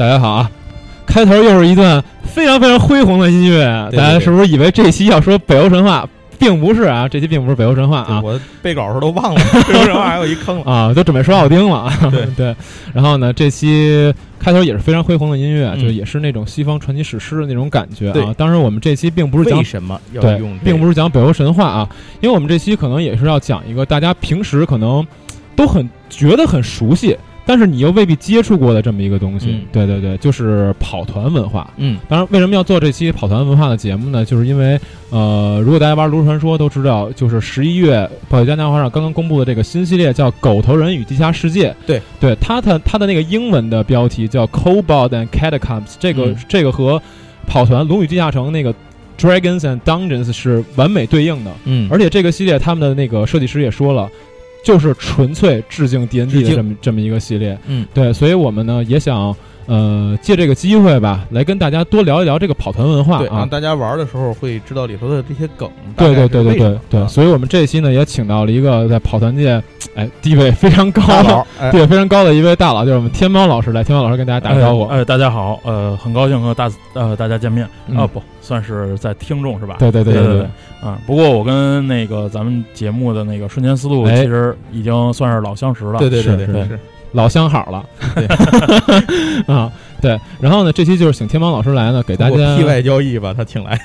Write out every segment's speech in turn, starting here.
大家好啊！开头又是一段非常非常恢宏的音乐，对对大家是不是以为这期要说北欧神话？并不是啊，这期并不是北欧神话啊我背稿时候都忘了，这神话还有一坑了。啊，都准备说奥丁了。对对，然后呢，这期开头也是非常恢宏的音乐，嗯就也是那种西方传奇史诗的那种感觉啊。当然，我们这期并不是讲为什么要对用，并不是是讲北欧神话啊，因为我们这期可能也是要讲一个大家平时可能都很觉得很熟悉，但是你又未必接触过的这么一个东西。嗯对对对，就是跑团文化。嗯当然，为什么要做这期跑团文化的节目呢？就是因为，呃，如果大家玩《炉石传说》都知道，就是十一月宝雪嘉年华上刚刚公布的这个新系列叫《狗头人与地下世界》。对，对，它的它的那个英文的标题叫《Cobalt and Catacombs》，这个、嗯这个和跑团《龙与地下城》那个 Dragons and Dungeons 是完美对应的。嗯，而且这个系列他们的那个设计师也说了，就是纯粹致敬 D N D 的这么这么一个系列。嗯，对，所以我们呢也想呃借这个机会吧，来跟大家多聊一聊这个跑团文化对，让啊。大家玩的时候会知道里头的这些梗。对对对对对对，啊所以我们这期呢也请到了一个在跑团界哎地位非常高的，哎，地位非常高的一位大佬，就是我们天猫老师来，天猫老师跟大家打个招呼。哎，哎大家好，呃，很高兴和大呃大家见面嗯啊，不算是在听众是吧？对对对对对对啊。不过我跟那个咱们节目的那个瞬间思路，哎其实已经算是老相识了。对对对对是，老相好了，对。啊，对。然后呢，这期就是请天猫老师来呢，给大家通过 P 外交易把他请来，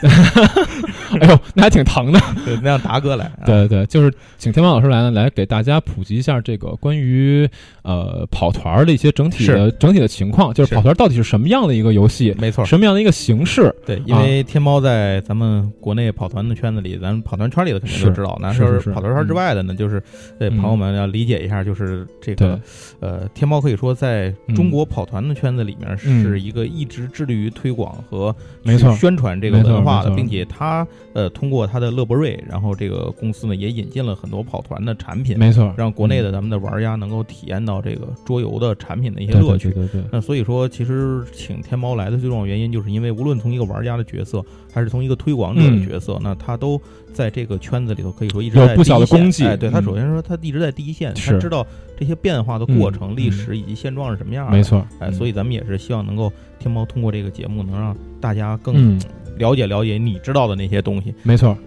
哎呦，那还挺疼的。对，那让达哥来。啊，对对，就是请天猫老师来呢，来给大家普及一下这个关于呃跑团儿的一些整体的整体的情况，就是是跑团到底是什么样的一个游戏，没错。什么样的一个形式。对，因为天猫在咱们国内跑团的圈子里，咱们跑团圈里的肯定都知道。那就是是跑团圈之外的呢，就是呃，嗯朋友们要理解一下，就是这对个呃，天猫可以说在中国跑团的圈子里面嗯是一个一直致力于推广和没错。宣传这个文化的，并且他呃通过他的乐博瑞，然后这个公司呢也引进了很多跑团的产品，没错，让国内嗯的咱们的玩家能够体验到这个桌游的产品的一些乐趣。对对对。对，那所以说，其实请天猫来的最重要原因，就是因为无论从一个玩家的角色，还是从一个推广者的角色，那他都在这个圈子里头可以说一直在有不小的第一线功绩哎，对他嗯首先说他一直在第一线，是他知道这些变化的过嗯程、嗯历史以及现状是什么样的。没错。哎，所以咱们也是希望能够天猫通过这个节目，能让大家更嗯，了解了解你知道的那些东西。没错。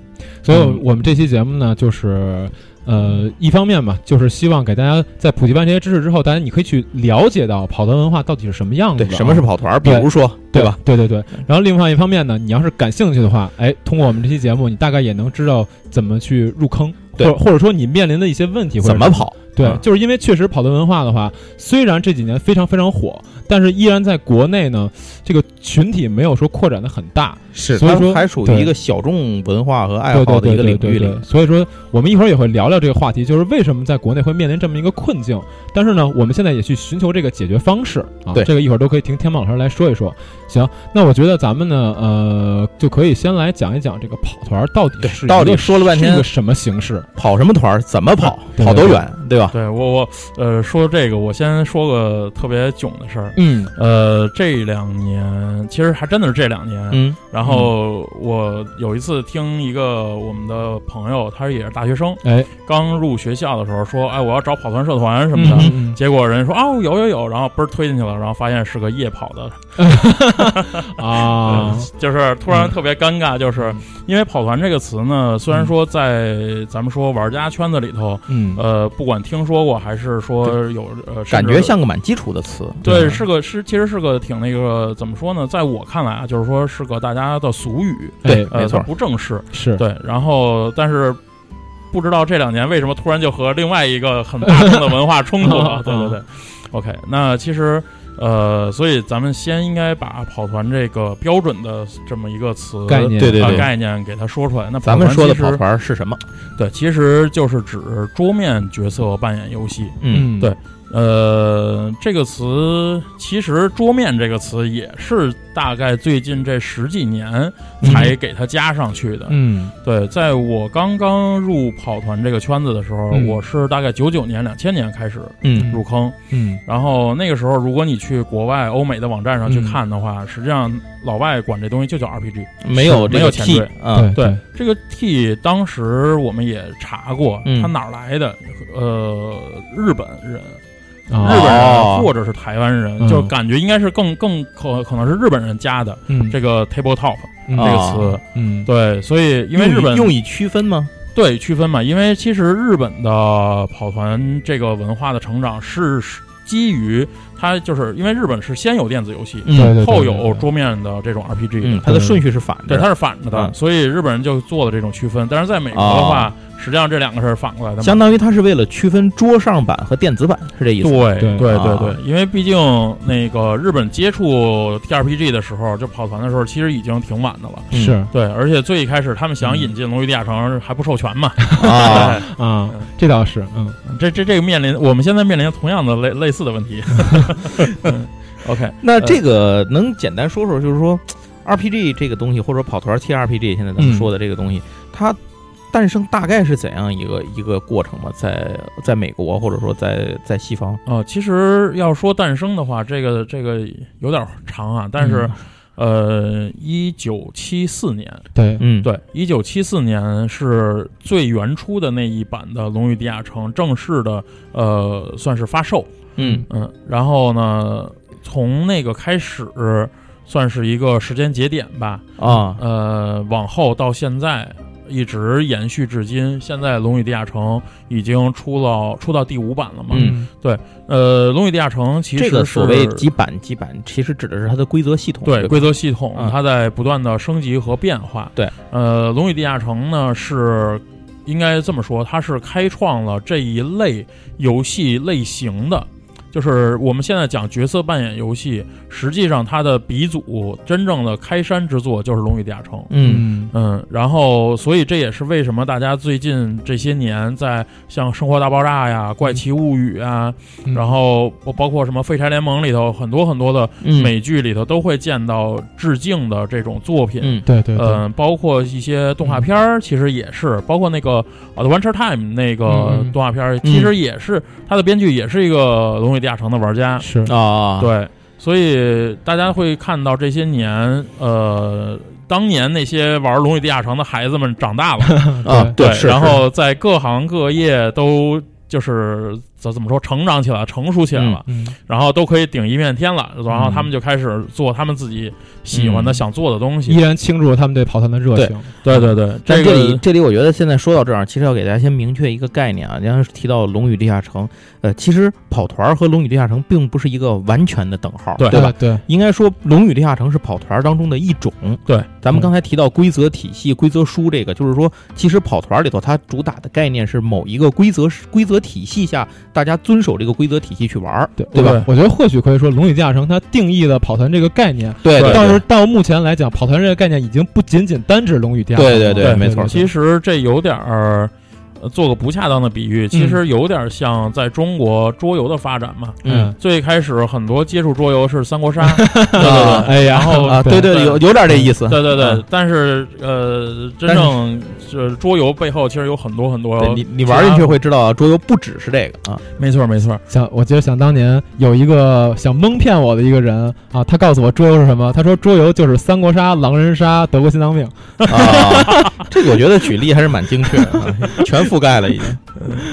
所以嗯我们这期节目呢，就是呃，一方面嘛，就是希望给大家在普及完这些知识之后，大家你可以去了解到跑团文化到底是什么样子对。什么是跑团？比如说，对吧？？对对对。然后另外一方面呢，你要是感兴趣的话，哎，通过我们这期节目，你大概也能知道怎么去入坑，或者或者说你面临的一些问题，会？怎么跑？对，嗯就是因为确实跑团文化的话，虽然这几年非常非常火，但是依然在国内呢，这个群体没有说扩展的很大。是所以说还属于一个小众文化和爱好的一个领域里对。。所以说，我们一会儿也会聊聊这个话题，就是为什么在国内会面临这么一个困境。但是呢，我们现在也去寻求这个解决方式啊。对这个一会儿都可以听天猫老师来说一说。行，那我觉得咱们呢，呃，就可以先来讲一讲这个跑团到底是到底说了半天是一个什么形式？跑什么团儿？怎么跑？跑多远？对吧？对我我呃说这个，我先说个特别囧的事儿。嗯。呃，这两年其实还真的是这两年。嗯。然后我有一次听一个我们的朋友，他也是大学生，哎刚入学校的时候说，哎，我要找跑团社团什么的。结果人家说哦有有有，然后嘣儿推进去了，然后发现是个夜跑的，嗯 啊，就是突然特别尴尬，就是因为跑团这个词呢，虽然说在咱们说玩家圈子里头，嗯。呃，不管听说过还是说有呃，感觉像个蛮基础的词。对，对是个是其实是个挺那个怎么说呢？在我看来啊，就是说是个大家的俗语，对没错不正式。是对，然后但是不知道这两年为什么突然就和另外一个很大众的文化冲突了。对对对，OK，那其实呃，所以咱们先应该把跑团这个标准的这么一个词概念对对概念给它说出来。那咱们说的跑团是什么？对，其实就是指桌面角色扮演游戏。嗯对呃，这个词其实“桌面”这个词也是大概最近这十几年才给它加上去的。嗯对，在我刚刚入跑团这个圈子的时候，嗯我是大概九九年、两千年开始嗯入坑。嗯然后那个时候，如果你去国外欧美的网站上去嗯看的话，实际上老外管这东西就叫 RPG。没有没有前 T 缀啊，对，这个 T 当时我们也查过，嗯它哪儿来的？呃，日本人啊日本哦。人或者是台湾人，嗯。就感觉应该是更更可可能是日本人加的嗯。这个 tabletop 嗯。这个词。嗯。对，所以因为日本用以区分吗？对区分嘛，因为其实日本的跑团这个文化的成长是是基于它，就是因为日本是先有电子游戏，后有桌面的这种 RPG，、嗯，它的顺序是反对，着。它是反着的，嗯。所以日本人就做了这种区分。但是在美国的话，实际上这两个是反过来的。相当于它是为了区分桌上版和电子版，是这意思吗？对对对对啊对，因为毕竟那个日本接触 TRPG 的时候，就跑团的时候，其实已经挺晚的了。嗯是对，而且最一开始他们想引进《龙与地下城》还不授权嘛。啊，啊，这倒是嗯这这这个面临我们现在面临同样的类类似的问题。嗯 OK，那这个能简单说说，就是说 RPG 这个东西，或者跑团 TRPG，现在咱们说的这个东西，它诞生大概是怎样一个一个过程吗？在在美国，或者说在在西方？呃，其实要说诞生的话，这个这个有点长啊，但是、呃，一九七四年，对。嗯，对，一九七四年是最原初的那一版的《龙与地下城》正式的呃算是发售，嗯。嗯，然后呢，从那个开始算是一个时间节点吧，啊，呃，往后到现在一直延续至今。现在《龙与地下城》已经出了出到第五版了嘛？嗯对呃，《龙与地下城》其实这个是所谓几版几版，其实指的是它的规则系统。吧对规则系统，嗯它在不断的升级和变化。对，呃，《龙与地下城》呢是应该这么说，它是开创了这一类游戏类型的。就是我们现在讲角色扮演游戏，实际上它的鼻祖真正的开山之作就是《龙与地下城》。嗯。嗯，然后所以这也是为什么大家最近这些年在像《生活大爆炸》呀、《怪奇物语》啊，嗯。然后包包括什么《废柴联盟》里头很多很多的嗯，美剧里头都会见到致敬的这种作品。嗯。对对对。嗯，包括一些动画片儿，其实也是，包括那个《Adventure Time》那个动画片儿，其实也是它的编剧也是一个《龙与地下城》的玩家。是。啊，对，所以大家会看到这些年，呃，当年那些玩《龙与地下城》的孩子们长大了，啊，对，是。然后在各行各业都就是怎怎么说成长起来、成熟起来了，嗯然后都可以顶一片天了，然后他们就开始做他们自己喜欢的、嗯想做的东西。依然倾注了他们对跑团的热情。对对对，但这这里这里，我觉得现在说到这儿，其实要给大家先明确一个概念啊。刚才提到《龙与地下城》，呃，其实跑团和《龙与地下城》并不是一个完全的等号，对对吧？对，应该说，《龙与地下城》是跑团当中的一种。对，咱们刚才提到规则体系、规则书，这个就是说，其实跑团里头它主打的概念是某一个规则规则体系下，大家遵守这个规则体系去玩儿，对对吧？我觉得或许可以说，《龙与地下城》它定义的跑团这个概念，对对但是到目前来讲，跑团这个概念已经不仅仅单指龙与地下城。对对对没错其实这有点儿。呃做个不恰当的比喻，其实有点像在中国桌游的发展嘛。嗯最开始很多接触桌游是三国杀，对对啊对，哎呀然后啊，对对，有有点这意思。对对对嗯，但是呃，真正是桌游背后其实有很多很多，你你玩进去会知道啊，桌游不只是这个啊。没错没错，想，我记得想当年有一个想蒙骗我的一个人啊，他告诉我桌游是什么？他说桌游就是三国杀、狼人杀、德国心脏病。啊，这个我觉得举例还是蛮精确的，啊，全覆盖了已经。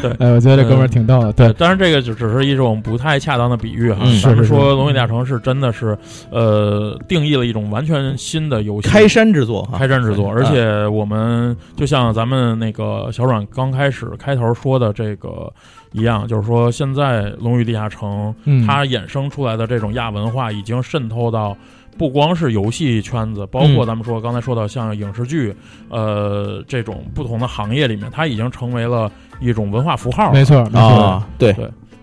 对。哎，我觉得这哥们儿挺逗的。对，当然这个就只是一种不太恰当的比喻哈。嗯咱们说《龙与地下城》是真的是，呃，定义了一种完全新的游戏开山之作哈，开山之作，嗯而且我们就像咱们那个小阮刚开始开头说的这个一样，就是说现在《龙与地下城》嗯，它衍生出来的这种亚文化已经渗透到。不光是游戏圈子，包括嗯咱们说刚才说到像影视剧，呃，这种不同的行业里面，它已经成为了一种文化符号。没错，没错。啊，对，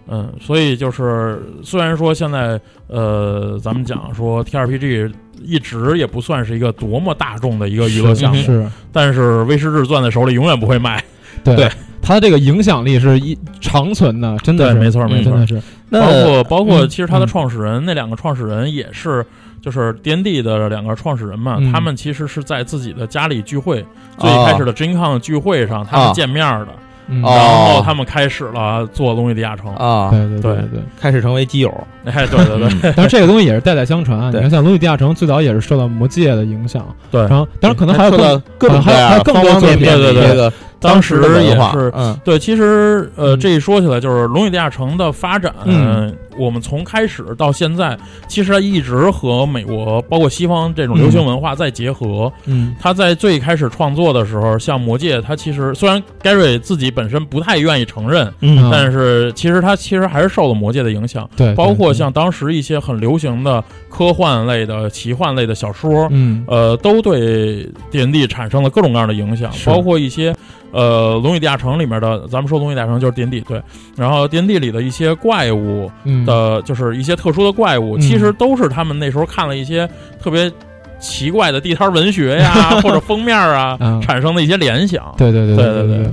嗯，所以就是虽然说现在呃，咱们讲说 T R P G 一直也不算是一个多么大众的一个娱乐项目，嗯是，但是威士忌攥在手里永远不会卖。对对它这个影响力是一长存的，真的是，对没错没错真的是。那包括包括，嗯其实它的嗯创始人、那两个创始人也是。就是 D N D 的两个创始人嘛，嗯。他们其实是在自己的家里聚会，哦最一开始的 Con 聚会上，他哦们见面的，嗯。哦。然后他们开始了做《龙与地下城》。啊，对对对对。开始成为基友，哎，对对对，嗯。但是这个东西也是代代相传啊。你对看，像《龙与地下城》最早也是受到魔界的影响，对。然后当然可能还有更受到各种各还有还有更多方方面面对对对。这个当时的文也化是嗯。对，其实呃，嗯。这一说起来，就是《龙与地下城》的发展，嗯我们从开始到现在，其实它一直和美国包括西方这种流行文化在结合。嗯。他在最开始创作的时候，像《魔戒》，他其实虽然 Gary 自己本身不太愿意承认，嗯。但是其实他其实还是受了《魔戒》的影响，对，包括像当时一些很流行的科幻类的、奇幻类的小说，嗯。呃，都对 D N D 产生了各种各样的影响，包括一些呃《龙与地下城》里面的，咱们说《龙与地下城》就是 D N D 对，然后 D N D 里的一些怪物嗯的，就是一些特殊的怪物，嗯。其实都是他们那时候看了一些特别奇怪的地摊文学呀，或者封面啊啊，产生的一些联想。对对对对对对。对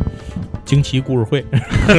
惊奇故事会，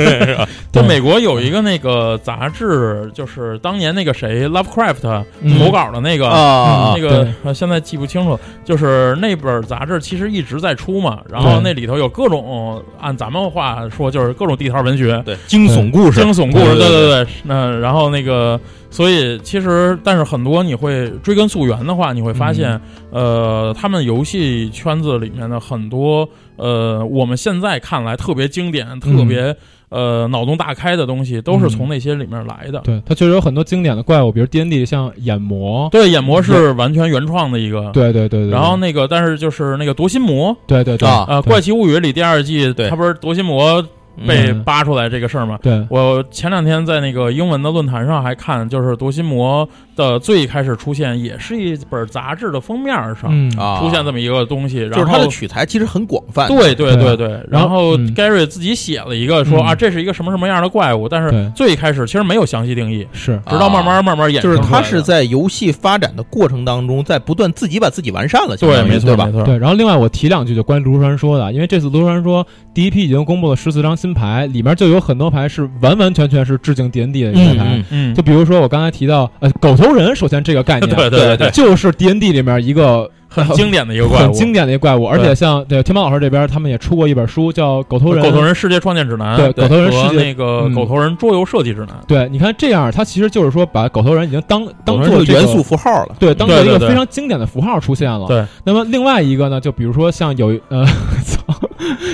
就美国有一个那个杂志，就是当年那个谁 Lovecraft 嗯。投稿的那个啊那个呃现在记不清楚，就是那本杂志其实一直在出嘛，然后那里头有各种按咱们话说就是各种地摊文学、对。惊悚故事，惊悚故事，对对对对对。那然后那个，所以其实但是很多你会追根溯源的话，你会发现，呃，他们游戏圈子里面的很多呃，我们现在看来特别经典、特别呃脑洞大开的东西，都是从那些里面来的。对，它确实有很多经典的怪物，比如 D N D 像眼魔，对，眼魔是完全原创的一个。对对对对，然后那个，但是就是那个夺心魔，对对对。啊呃，《怪奇物语》里第二季，对。他不是夺心魔被嗯扒出来这个事儿嘛？对我前两天在那个英文的论坛上还看，就是夺心魔的最开始出现，也是一本杂志的封面上、出现这么一个东西，然后就是它的取材其实很广泛，对对对对。对，然然后后嗯。Gary 自己写了一个说、嗯。啊，这是一个什么什么样的怪物，但是对。最开始其实没有详细定义，是。直到慢慢慢慢衍就是生出来的。它是在游戏发展的过程当中，在不断自己把自己完善了，相对，没错吧？没？错，对，然后另外我提两句，就关于炉石传说的，因为这次炉石传说第一批已经公布了十四张新牌，里面就有很多牌是完完全全是致敬 D N D 的一些牌。就比如说我刚才提到，呃，狗头人，首先这个概念，对对对对，就是 D N D 里面一个很经典的一个怪物，很经典的一个怪物，而且对。像对天猫老师这边，他们也出过一本书叫《狗头人》，狗头人世界创建指南，对狗头人世界和那个嗯狗头人桌游设计指南，对，你看这样，它其实就是说把狗头人已经当当做这个元素符号了，对，当做一个非常经典的符号出现了。对，那么另外一个呢，就比如说像有呃，操，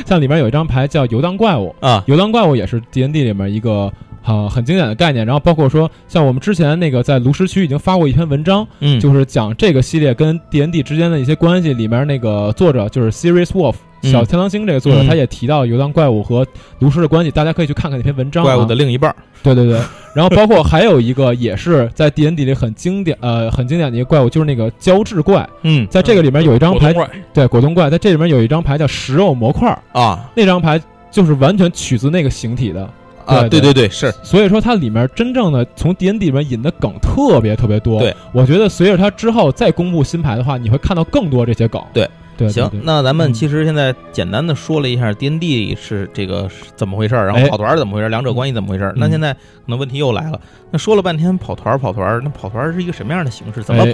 像里面有一张牌叫游荡怪物，啊，游荡怪物也是 D N D 里面一个。啊，很经典的概念，然后包括说，像我们之前那个在炉石区已经发过一篇文章，嗯，就是讲这个系列跟 D N D 之间的一些关系。里面那个作者就是 Serious Wolf 嗯。小天狼星这个作者，嗯。他也提到游荡怪物和炉石的关系，大家可以去看看那篇文章、啊。怪物的另一半儿，对对对，然后包括还有一个也是在 D N D 里很经典呃很经典的一个怪物，就是那个胶质怪，嗯。在这个里面有一张牌，果对果冻怪，在这里面有一张牌叫食肉模块儿，啊。那张牌就是完全取自那个形体的。啊，对对对对，是。所以说它里面真正的从 D N D 里面引的梗特别特别多。对，我觉得随着它之后再公布新牌的话，你会看到更多这些梗。对。对，对行，那咱们嗯。其实现在简单的说了一下 D N D 是这个是怎么回事儿，然后哎。跑团儿怎么回事儿，两者关系怎么回事儿。那嗯。现在可能问题又来了，那说了半天跑团儿跑团儿，那跑团儿是一个什么样的形式？怎么哎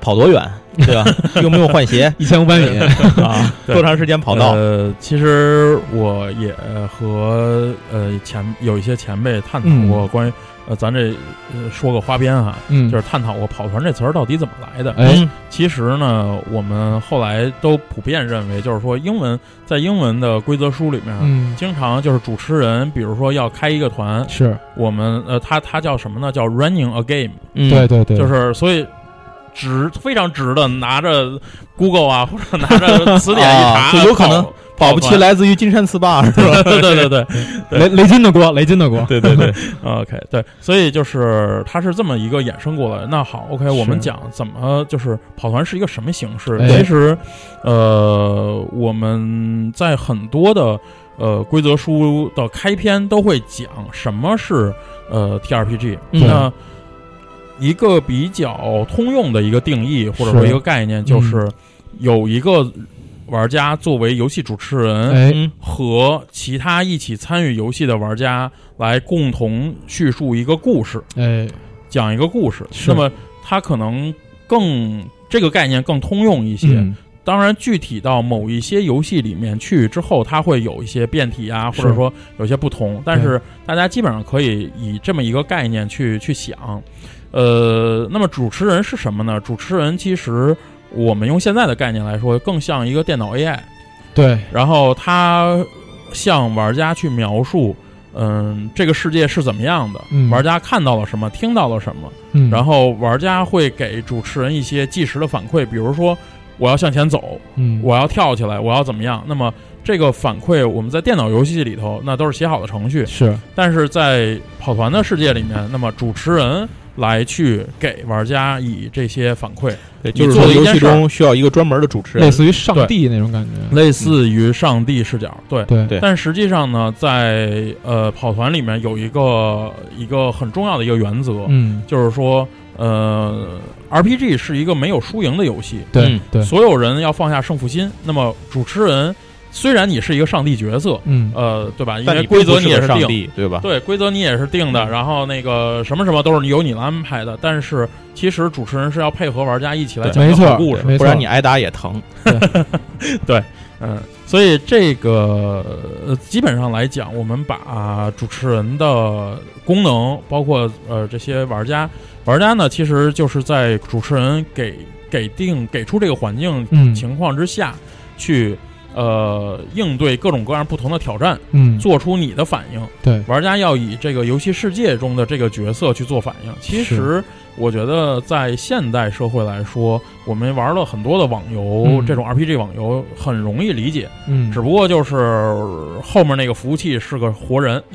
跑？多远？对吧？用不用换鞋？一千五百米啊，多长时间跑到？呃，其实我也和呃前有一些前辈探讨嗯过关于、呃，咱这呃说个花边哈，嗯，就是探讨过“跑团”这词儿到底怎么来的。哎嗯其实呢，我们后来都普遍认为，就是说英文在英文的规则书里面。嗯经常就是主持人，比如说要开一个团，是我们呃，他他叫什么呢？叫 running a game，嗯，对对对，就是所以直非常直的拿着 Google 啊，或者拿着 词典一查，有可能保不齐来自于金山词霸，是吧？对对对对 雷雷军的锅，雷军的锅。对对对，，OK，对，所以就是它是这么一个衍生过来。那好，OK，我们讲怎么就是跑团是一个什么形式？哎其实，呃，我们在很多的呃规则书的开篇都会讲什么是呃 TRPG。嗯那一个比较通用的一个定义或者说一个概念，就是有一个玩家作为游戏主持人，和其他一起参与游戏的玩家来共同叙述一个故事，哎，讲一个故事。那么它可能更这个概念更通用一些。嗯当然，具体到某一些游戏里面去之后，它会有一些变体啊，或者说有些不同。但是大家基本上可以以这么一个概念去去想。呃，那么主持人是什么呢？主持人其实我们用现在的概念来说，更像一个电脑 AI。对，然后他向玩家去描述，嗯，这个世界是怎么样的，嗯玩家看到了什么，听到了什么，嗯，然后玩家会给主持人一些即时的反馈，比如说我要向前走，嗯，我要跳起来，我要怎么样？那么这个反馈我们在电脑游戏里头那都是写好的程序，是但是在跑团的世界里面，那么主持人来去给玩家以这些反馈，对，就是说游戏中需要一个专门的主持人。类，似于上帝那种感觉，类似于上帝视角，对。对。对。但实际上呢，在呃跑团里面有一个一个很重要的一个原则，嗯，就是说，呃，RPG 是一个没有输赢的游戏，对嗯。对，所有人要放下胜负心。那么主持人虽然你是一个上帝角色，嗯呃，对吧？因但为规则你也是定，个上帝，对吧？对，规则你也是定的，嗯然后那个什么什么都是由你来安排的。但是其实主持人是要配合玩家一起来讲故事，不然你挨打也疼。对 嗯，所以这个呃，基本上来讲，我们把主持人的功能，包括呃这些玩家，玩家呢，其实就是在主持人给给定给出这个环境嗯情况之下，去呃应对各种各样不同的挑战，嗯，做出你的反应。对，玩家要以这个游戏世界中的这个角色去做反应。其实，我觉得在现代社会来说，我们玩了很多的网游，嗯这种 RPG 网游很容易理解，嗯，只不过就是后面那个服务器是个活人。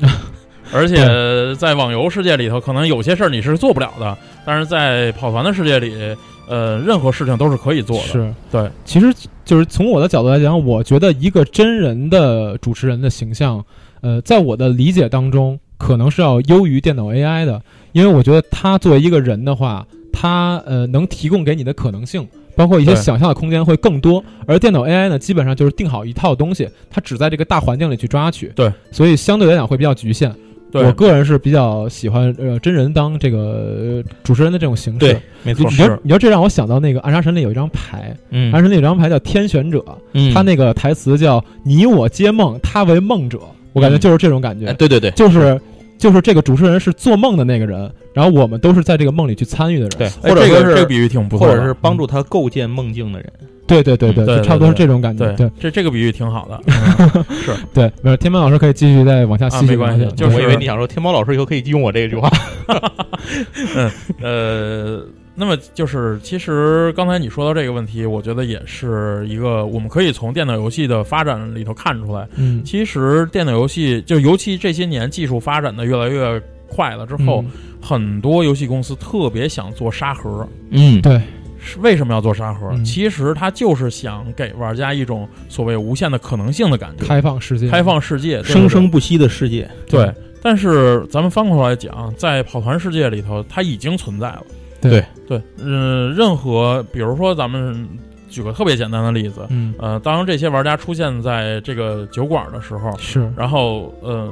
而且在网游世界里头，可能有些事儿你是做不了的，但是在跑团的世界里，呃，任何事情都是可以做的。是对，其实就是从我的角度来讲，我觉得一个真人的主持人的形象，呃，在我的理解当中，可能是要优于电脑 AI 的，因为我觉得他作为一个人的话，他呃能提供给你的可能性。包括一些想象的空间会更多，而电脑 AI 呢，基本上就是定好一套东西，它只在这个大环境里去抓取，对，所以相对来讲会比较局限。对我个人是比较喜欢呃真人当这个、呃主持人的这种形式。对，没错你你。知道是你说这让我想到那个《暗杀神》里有一张牌，嗯暗杀神》里有一张牌叫天选者，嗯他那个台词叫“你我皆梦，他为梦者”，我感觉嗯就是这种感觉，哎，对对对，就是就是这个主持人是做梦的那个人，然后我们都是在这个梦里去参与的人。对，哎或者是这个这个比喻挺不错的，或者是帮助他构建梦境的人。对对对对，嗯对就差不多是这种感觉。对对这这个比喻挺好的。嗯 对，没有天猫老师可以继续再往下细细啊没关系就是我以为你想说天猫老师以后可以用我这句话。嗯呃，那么就是，其实刚才你说到这个问题，我觉得也是一个我们可以从电脑游戏的发展里头看出来，嗯其实电脑游戏就尤其这些年技术发展的越来越快了之后，嗯很多游戏公司特别想做沙盒。嗯，对，是为什么要做沙盒？嗯其实它就是想给玩家一种所谓无限的可能性的感觉，开放世界，开放世界，对生生不息的世界。对。但是咱们翻过头来讲，在跑团世界里头，它已经存在了。对对，嗯，任何比如说咱们举个特别简单的例子，嗯呃，当这些玩家出现在这个酒馆的时候，是然后呃，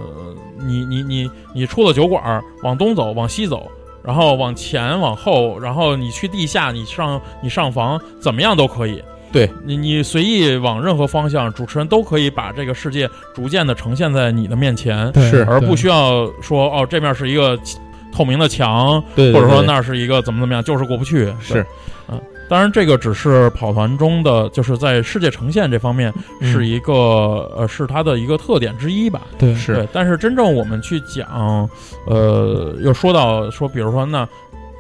你你你你出了酒馆，往东走，往西走。然后往前往后，然后你去地下，你上你上房，怎么样都可以。对。你，你随意往任何方向，主持人都可以把这个世界逐渐的呈现在你的面前，是而不需要说哦，这面是一个透明的墙，对，或者说那是一个怎么怎么样，就是过不去。是，嗯，当然这个只是跑团中的，就是在世界呈现这方面嗯是一个、呃是它的一个特点之一吧。对是，但是真正我们去讲，呃，又说到说，比如说那。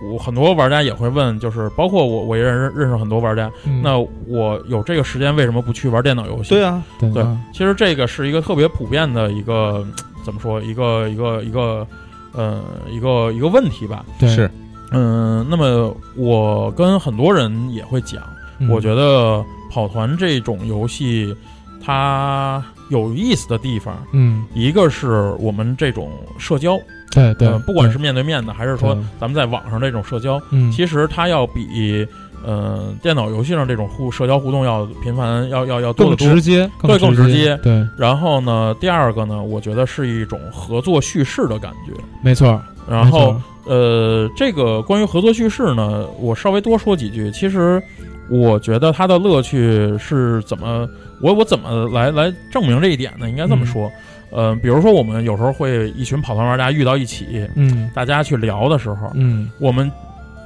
我很多玩家也会问，就是包括我，我也认识认识很多玩家。嗯那我有这个时间，为什么不去玩电脑游戏？对啊，对对啊其实这个是一个特别普遍的一个怎么说，一个一个一个呃一个一个问题吧。对是嗯，那么我跟很多人也会讲，嗯。我觉得跑团这种游戏，它有意思的地方，嗯。一个是我们这种社交，对对呃，，不管是面对面的，还是说咱们在网上这种社交，嗯。其实它要比呃电脑游戏上这种互社交互动要频繁，要要要多更得多直。接，对更直直接对，然后呢，第二个呢，我觉得是一种合作叙事的感觉。没错。然后呃，这个关于合作叙事呢，我稍微多说几句。其实我觉得它的乐趣是怎么，我我怎么来来证明这一点呢？应该这么说，呃，比如说我们有时候会一群跑团玩家遇到一起，嗯大家去聊的时候，嗯我们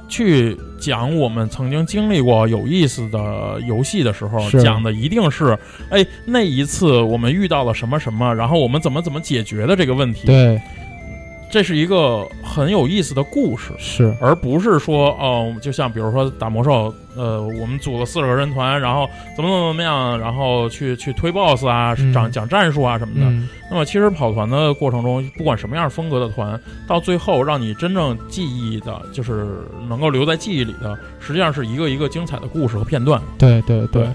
去讲我们曾经经历过有意思的游戏的时候，讲的一定是，哎，那一次我们遇到了什么什么，然后我们怎么怎么解决的这个问题。对，这是一个很有意思的故事，是。而不是说，哦，就像比如说打魔兽，呃，我们组了四十个人团，然后怎么怎么怎么样，然后去去推 BOSS 啊，嗯。讲讲战术啊什么的。嗯，那么其实跑团的过程中，不管什么样风格的团，到最后让你真正记忆的，就是能够留在记忆里的，实际上是一个一个精彩的故事和片段。对对。对，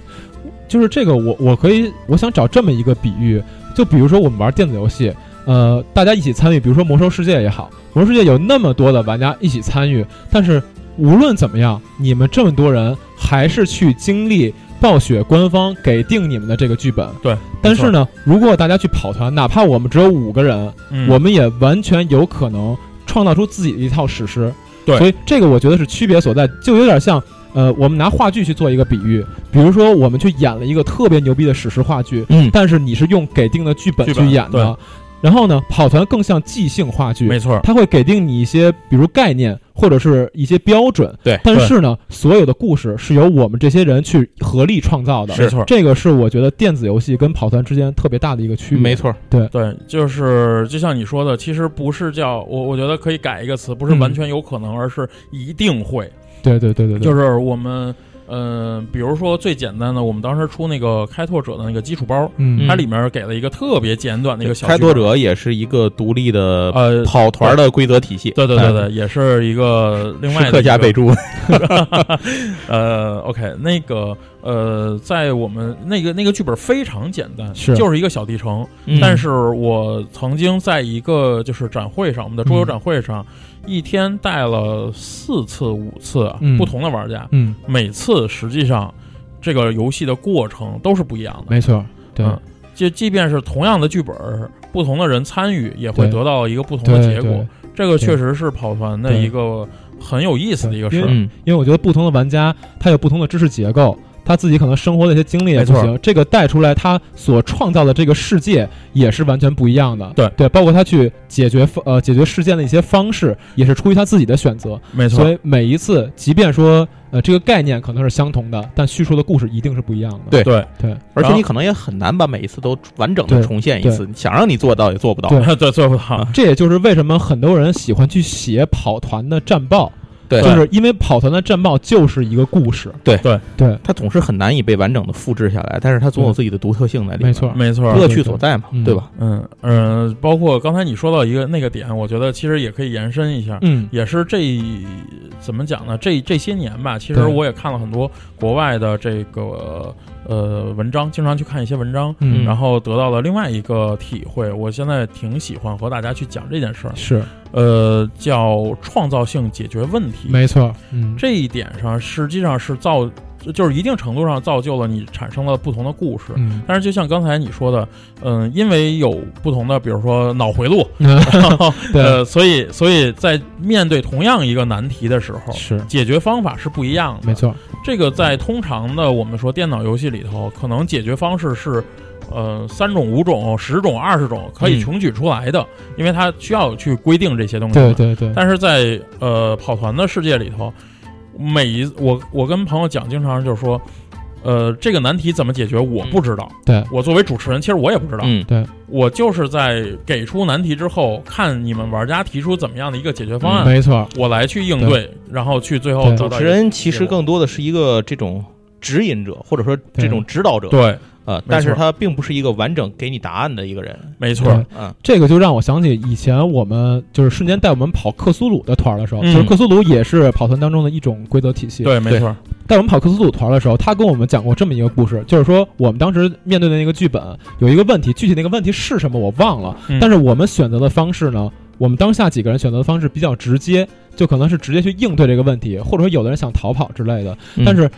就是这个我我可以我想找这么一个比喻，就比如说我们玩电子游戏，呃，大家一起参与，比如说魔兽世界也好，魔兽世界有那么多的玩家一起参与，但是无论怎么样，你们这么多人还是去经历暴雪官方给定你们的这个剧本。对，但是呢，如果大家去跑团，哪怕我们只有五个人，嗯，我们也完全有可能创造出自己的一套史诗。对。所以这个我觉得是区别所在，就有点像，呃，我们拿话剧去做一个比喻，比如说我们去演了一个特别牛逼的史诗话剧，嗯。但是你是用给定的剧本剧本去演的，然后呢，跑团更像即兴话剧，没错，它会给定你一些，比如概念或者是一些标准，对但是呢，所有的故事是由我们这些人去合力创造的，没错。这个是我觉得电子游戏跟跑团之间特别大的一个区别，没，错，对。对，就是就像你说的，其实不是叫我，我觉得可以改一个词，不是嗯。完全有可能，而是一定会。对对对对对，就是我们，呃，比如说最简单的，我们当时出那个开拓者的那个基础包，嗯，它里面给了一个特别简短的一个小开拓，者也是一个独立的呃，跑团的规则体系。对对对对，也是一个另外客家备注，呃，OK，那个呃，在我们那个那个剧本非常简单，是。就是一个小地城。嗯。但是我曾经在一个就是展会上，我们的桌游展会上，一天带了四次、五次不同的玩家，嗯，每次实际上这个游戏的过程都是不一样的。没错，对。嗯就即便是同样的剧本，不同的人参与，也会得到一个不同的结果。这个确实是跑团的一个很有意思的一个事儿。嗯，因为我觉得不同的玩家他有不同的知识结构，他自己可能生活的一些经历也不行，这个带出来他所创造的这个世界也是完全不一样的。对对，包括他去解决呃解决事件的一些方式，也是出于他自己的选择。没错所，以每一次，即便说呃这个概念可能是相同的，但叙述的故事一定是不一样的。对对对而且你可能也很难把每一次都完整的重现一次，想让你做到也做不到。对 对做不到。这也就是为什么很多人喜欢去写跑团的战报，对。就是因为跑团的战报就是一个故事。对。对。对，它总是很难以被完整的复制下来，但是它总有自己的独特性在里面，没错，没错，乐趣所在嘛，嗯。对吧？嗯嗯、呃包括刚才你说到一个那个点，我觉得其实也可以延伸一下，嗯。也是这怎么讲呢？这这些年吧，其实我也看了很多国外的这个呃文章，经常去看一些文章，嗯，然后得到了另外一个体会。我现在挺喜欢和大家去讲这件事儿，是呃，叫创造性解决问题。没错，嗯，这一点上，实际上是造，就是一定程度上造就了你产生了不同的故事。嗯，但是就像刚才你说的，嗯、因为有不同的，比如说脑回路，对然后 呃，所以所以在面对同样一个难题的时候，是解决方法是不一样的。没，错，这个在通常的我们说电脑游戏里头，可能解决方式是。呃，三种、五种、十种、二十种可以嗯穷举出来的，因为它需要去规定这些东西。对。对对，但是在呃跑团的世界里头，每一我我跟朋友讲，经常就是说，呃，这个难题怎么解决，我不知道。对。我作为主持人，其实我也不知道。嗯，我就是在给出难题之后，看你们玩家提出怎么样的一个解决方案，没错，我来去应对，然后去最后主持人其实更多的是一个这种指引者，或者说这种指导者，对，呃，但是他并不是一个完整给你答案的一个人，没错对，嗯，这个就让我想起以前我们就是瞬间带我们跑克苏鲁的团儿的时候，嗯就是克苏鲁也是跑团当中的一种规则体系。对，没错，带我们跑克苏鲁团的时候，他跟我们讲过这么一个故事，就是说我们当时面对的那个剧本有一个问题，具体那个问题是什么我忘了，嗯但是我们选择的方式呢，我们当下几个人选择的方式比较直接，就可能是直接去应对这个问题，或者说有的人想逃跑之类的。嗯但是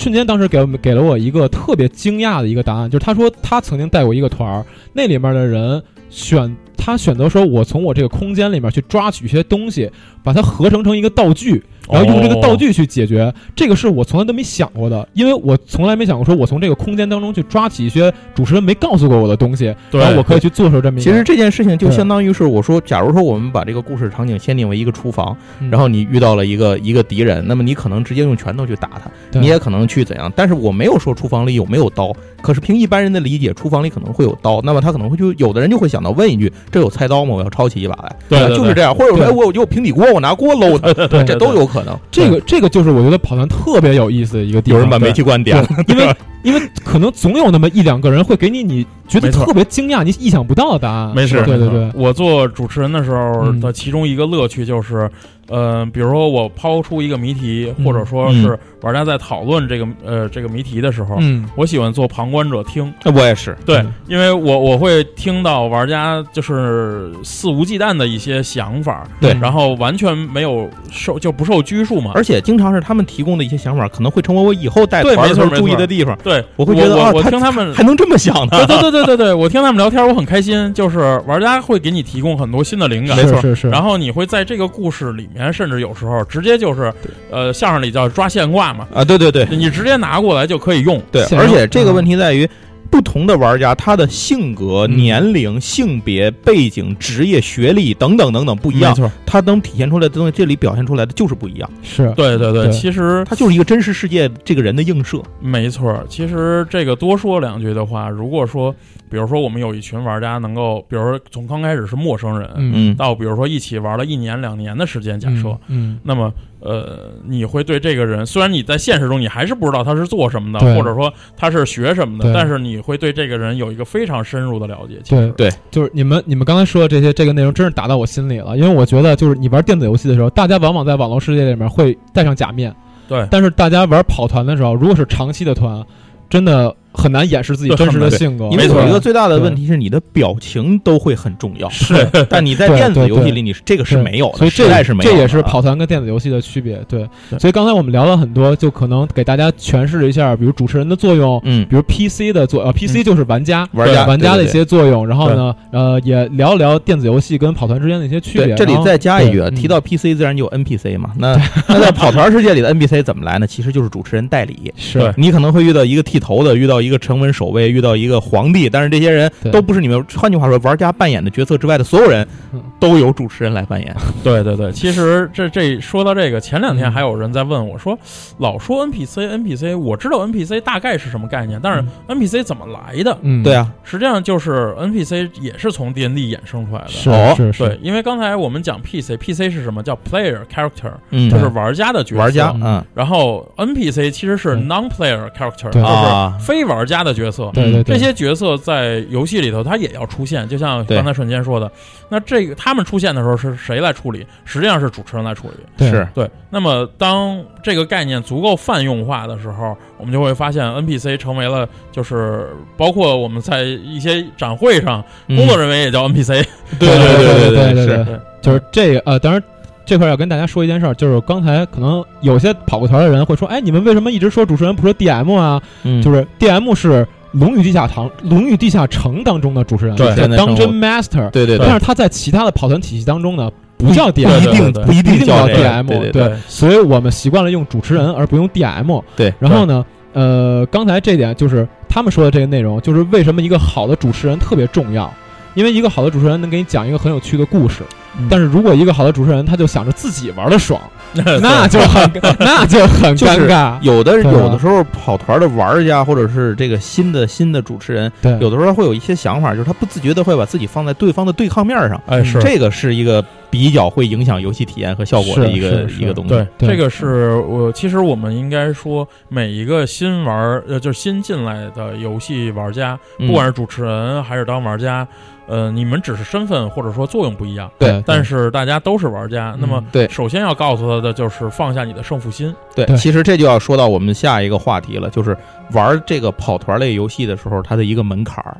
瞬间当时给我们给了我一个特别惊讶的一个答案，就是他说他曾经带过一个团儿，那里面的人选他选择说，我从我这个空间里面去抓取一些东西，把它合成成一个道具，然后用这个哦道具去解决，这个是我从来都没想过的，因为我从来没想过说我从这个空间当中去抓起一些主持人没告诉过我的东西，对然后我可以去做出这么一个。其实这件事情就相当于是我说，假如说我们把这个故事场景限定为一个厨房，嗯然后你遇到了一个一个敌人，那么你可能直接用拳头去打他，你也可能去怎样。但是我没有说厨房里有没有刀，可是凭一般人的理解，厨房里可能会有刀，那么他可能会就有的人就会想到问一句：这有菜刀吗？我要抄起一把来。对对对就是这样，或者说哎，我有平底锅，我拿锅搂他，对这都有可能。这个这个就是我觉得跑团特别有意思的一个地方。有人把煤气罐点。了，因为 因为可能总有那么一两个人会给你你觉得特别惊讶、你意想不到的答案。没事，对对对，我做主持人的时候嗯。的其中一个乐趣就是，呃，比如说我抛出一个谜题，嗯或者说是玩家在讨论这个呃这个谜题的时候，嗯，我喜欢做旁观者听。我也是。对嗯，因为我我会听到玩家就是肆无忌惮的一些想法，对然后完全没有受就不受拘束嘛。而且经常是他们提供的一些想法，可能会成为我以后带对团的时候没错注意的地方。对，我会觉得我听他们还能这么想呢？对对对对对对，我听他们聊天，我很开心。就是玩家会给你提供很多新的灵感，没错是是是。然后你会在这个故事里面，甚至有时候直接就是，呃，相声里叫抓现挂嘛，啊，对对对你直接拿过来就可以用。对，而且这个问题在于。不同的玩家，他的性格、嗯。年龄、性别、背景、职业、学历等等等等不一样没，错，他能体现出来的东西，这里表现出来的就是不一样。是。对对对，对。其实他就是一个真实世界这个人的映射。没错，其实这个多说两句的话，如果说，比如说我们有一群玩家能够，比如说从刚开始是陌生人，嗯。嗯，到比如说一起玩了一年两年的时间，假设，嗯。那么呃，你会对这个人，虽然你在现实中你还是不知道他是做什么的，或者说他是学什么的，但是你会对这个人有一个非常深入的了解。其实。对。就是你们你们刚才说的这些这个内容真是打到我心里了，因为我觉得就是你玩电子游戏的时候，大家往往在网络世界里面会戴上假面，对。但是大家玩跑团的时候，如果是长期的团，真的很难掩饰自己真实的性格。因为没错有一个最大的问题是你的表情都会很重要，是，但你在电子游戏里，你是这个是没有的，所以这是没有。这也是跑团跟电子游戏的区别。对，所以刚才我们聊了很多，就可能给大家诠释了一下，比如主持人的作用，嗯，比如 PC 的作呃 PC 就是玩家。玩家玩家的一些作用，然后呢，呃，也聊一聊电子游戏跟跑团之间的一些区别。这里再加一句，提到 PC 自然就有 NPC 嘛。那 那在跑团世界里的 NPC 怎么来呢？其实就是主持人代理。是你可能会遇到一个剃头的，遇到一个城门守卫，遇到一个皇帝，但是这些人都不是你们。换句话说，玩家扮演的角色之外的所有人嗯，都由主持人来扮演。对对对，其实这这说到这个，前两天嗯还有人在问我说，老说 NPC NPC，我知道 NPC 大概是什么概念，但是 NPC 怎么来的？嗯，对，啊，实际上就是 NPC 也是从 D N D 衍生出来的。是哦。是是，对，因为刚才我们讲 PC，PC 是什么？叫 player character，嗯，就是玩家的角色。玩家，嗯。嗯然后 NPC 其实是 non-player character，对。就是啊，非玩家的角色。对对对，这些角色在游戏里头，它也要出现，就像刚才瞬间说的，那这个他们出现的时候是谁来处理？实际上是主持人来处理。对是对，那么当这个概念足够泛用化的时候，我们就会发现 NPC 成为了，就是包括我们在一些展会上，嗯工作人员也叫 NPC。对对对对对对是，对就是这个呃，当然这块儿要跟大家说一件事儿，就是刚才可能有些跑过团的人会说，哎，你们为什么一直说主持人不说 DM 啊？嗯就是 DM 是《龙与地下堂》《龙与地下城》当中的主持人，对是现在生活。Dungeon Master，对对对。但，是他在其他的跑团体系当中呢，不叫 DM，一定不一定叫 DM，对对所以我们习惯了用主持人而不用 DM。对。然后呢，呃，刚才这点就是他们说的这个内容，就是为什么一个好的主持人特别重要。因为一个好的主持人能给你讲一个很有趣的故事，嗯但是如果一个好的主持人他就想着自己玩的爽，对 那就很 那就很就是尴尬。有的有的时候跑团的玩家或者是这个新的新的主持人，对，有的时候会有一些想法，就是他不自觉的会把自己放在对方的对抗面上，哎是。这个是一个比较会影响游戏体验和效果的一个一个东西。对，对这个是我其实我们应该说，每一个新玩儿呃，就是新进来的游戏玩家，嗯不管是主持人还是当玩家，呃，你们只是身份或者说作用不一样，对但是大家都是玩家。那么嗯对首先要告诉他的就是放下你的胜负心。对，对其实这就要说到我们下一个话题了，就是玩这个跑团类游戏的时候，它的一个门槛儿。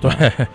对。对，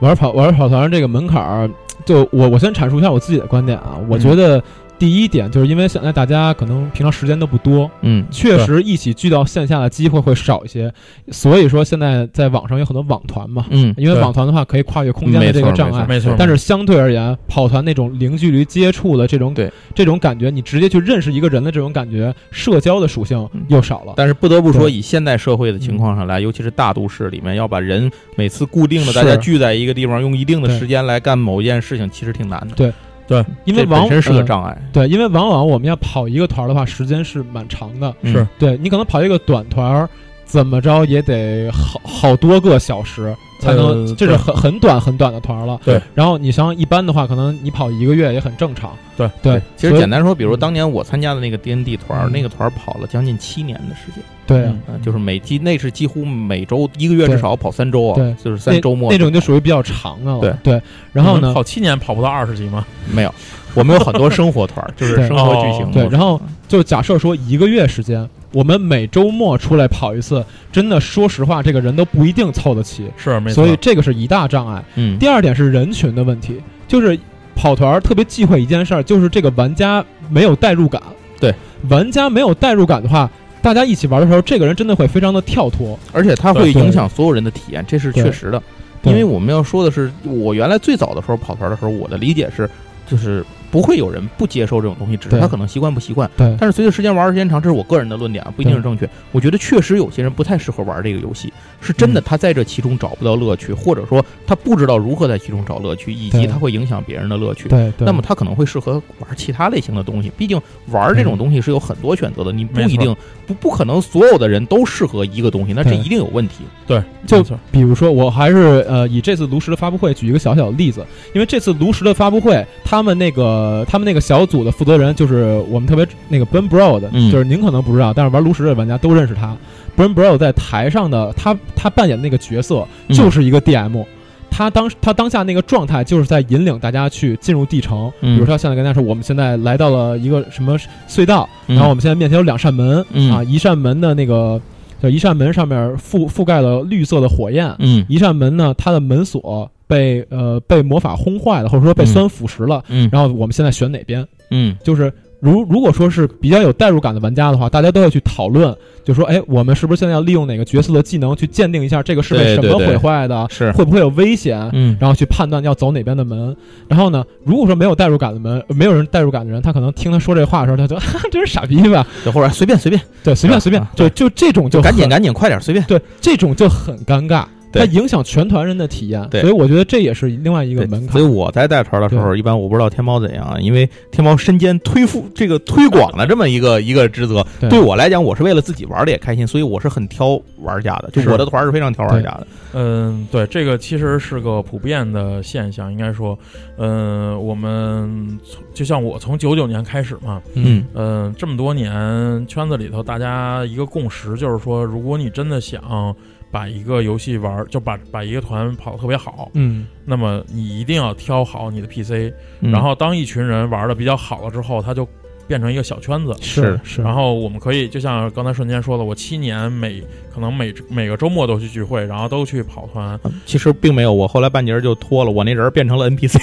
玩跑玩跑团这个门槛儿，就我我先阐述一下我自己的观点啊，我嗯。觉得第一点就是因为现在大家可能平常时间都不多，嗯，确实一起聚到线下的机会会少一些，所以说现在在网上有很多网团嘛，嗯，因为网团的话可以跨越空间的这个障碍。没错，但是相对而言，跑团那种零距离接触的这种对。这种感觉，你直接去认识一个人的这种感觉，社交的属性又少了。但是不得不说，以现代社会的情况上来，尤其是大都市里面，要把人每次固定的大家聚在一个地方，用一定的时间来干某一件事情，其实挺难的。对，这因为往本身是个呃障碍。对，因为往往我们要跑一个团儿的话，时间是蛮长的。嗯是对你可能跑一个短团儿，怎么着也得好好多个小时才能，呃这是很很短很短的团儿了。对，然后你像一般的话，可能你跑一个月也很正常。对对，其实简单说，比如嗯当年我参加的那个 D N D 团那个团儿跑了将近七年的时间，对啊，嗯就是每季那是几乎每周一个月至少要跑三周啊，对就是三周末那种就属于比较长的了。对对，然后呢跑，七年跑不到二十级吗？没有，我们有很多生活团儿，就是生活剧情哦。对，然后就假设说一个月时间，我们每周末出来跑一次，真的说实话，这个人都不一定凑得齐，是没错，所以这个是一大障碍。嗯，第二点是人群的问题，就是跑团儿特别忌讳一件事儿，就是这个玩家没有代入感。对，玩家没有代入感的话，大家一起玩的时候，这个人真的会非常的跳脱。而且他会影响所有人的体验，这是确实的。因为我们要说的是，我原来最早的时候跑团的时候，我的理解是，就是不会有人不接受这种东西，只是他可能习惯不习惯。对但是随着时间玩的时间长，这是我个人的论点啊，不一定是正确。我觉得确实有些人不太适合玩这个游戏，是真的嗯他在这其中找不到乐趣，或者说他不知道如何在其中找乐趣，以及对他会影响别人的乐趣。对对。那么他可能会适合玩其他类型的东西，毕竟玩这种东西是有很多选择的，你不一定不不可能所有的人都适合一个东西，那这一定有问题。对，就是比如说，我还是呃以这次炉石的发布会举一个小小的例子，因为这次炉石的发布会，他们那个他们那个小组的负责人就是我们特别那个 Ben Broad，、嗯就是您可能不知道，但是玩炉石的玩家都认识他。Ben Broad 在台上的他他扮演的那个角色嗯就是一个 DM。他当他当下那个状态，就是在引领大家去进入地城。嗯比如说，现在跟大家说，我们现在来到了一个什么隧道，嗯然后我们现在面前有两扇门，嗯啊，一扇门的那个，就一扇门上面覆覆盖了绿色的火焰，嗯一扇门呢，它的门锁被呃被魔法轰坏了，或者说被嗯酸腐蚀了。嗯然后我们现在选哪边？嗯就是如如果说是比较有代入感的玩家的话，大家都要去讨论，就说，哎，我们是不是现在要利用哪个角色的技能去鉴定一下这个是被什么毁坏的，是会不会有危险？嗯然后去判断要走哪边的门。然后呢，如果说没有代入感的门，没有人代入感的人，他可能听他说这话的时候，他就哈哈，这是傻逼吧？就或者随便随便，对，随便随便啊，就就这种就很赶紧赶紧快点随便。对，这种就很尴尬，对它影响全团人的体验。对所以我觉得这也是另外一个门槛所以。我在带团的时候，一般我不知道天猫怎样啊，因为天猫身兼推付这个推广的这么一个一个职责。对对我来讲，我是为了自己玩的也开心，所以我是很挑玩家的。就是我的团是非常挑玩家的。嗯，对，这个其实是个普遍的现象，应该说，嗯，我们从就像我从九九年开始嘛，嗯嗯，这么多年圈子里头，大家一个共识就是说，如果你真的想把一个游戏玩，就把把一个团跑得特别好，嗯，那么你一定要挑好你的 PC，、嗯。然后当一群人玩的比较好了之后，他就变成一个小圈子。是是。然后我们可以就像刚才瞬间说的，我七年每可能每每个周末都去聚会，然后都去跑团。其实并没有，我后来半截儿就脱了，我那人变成了 NPC。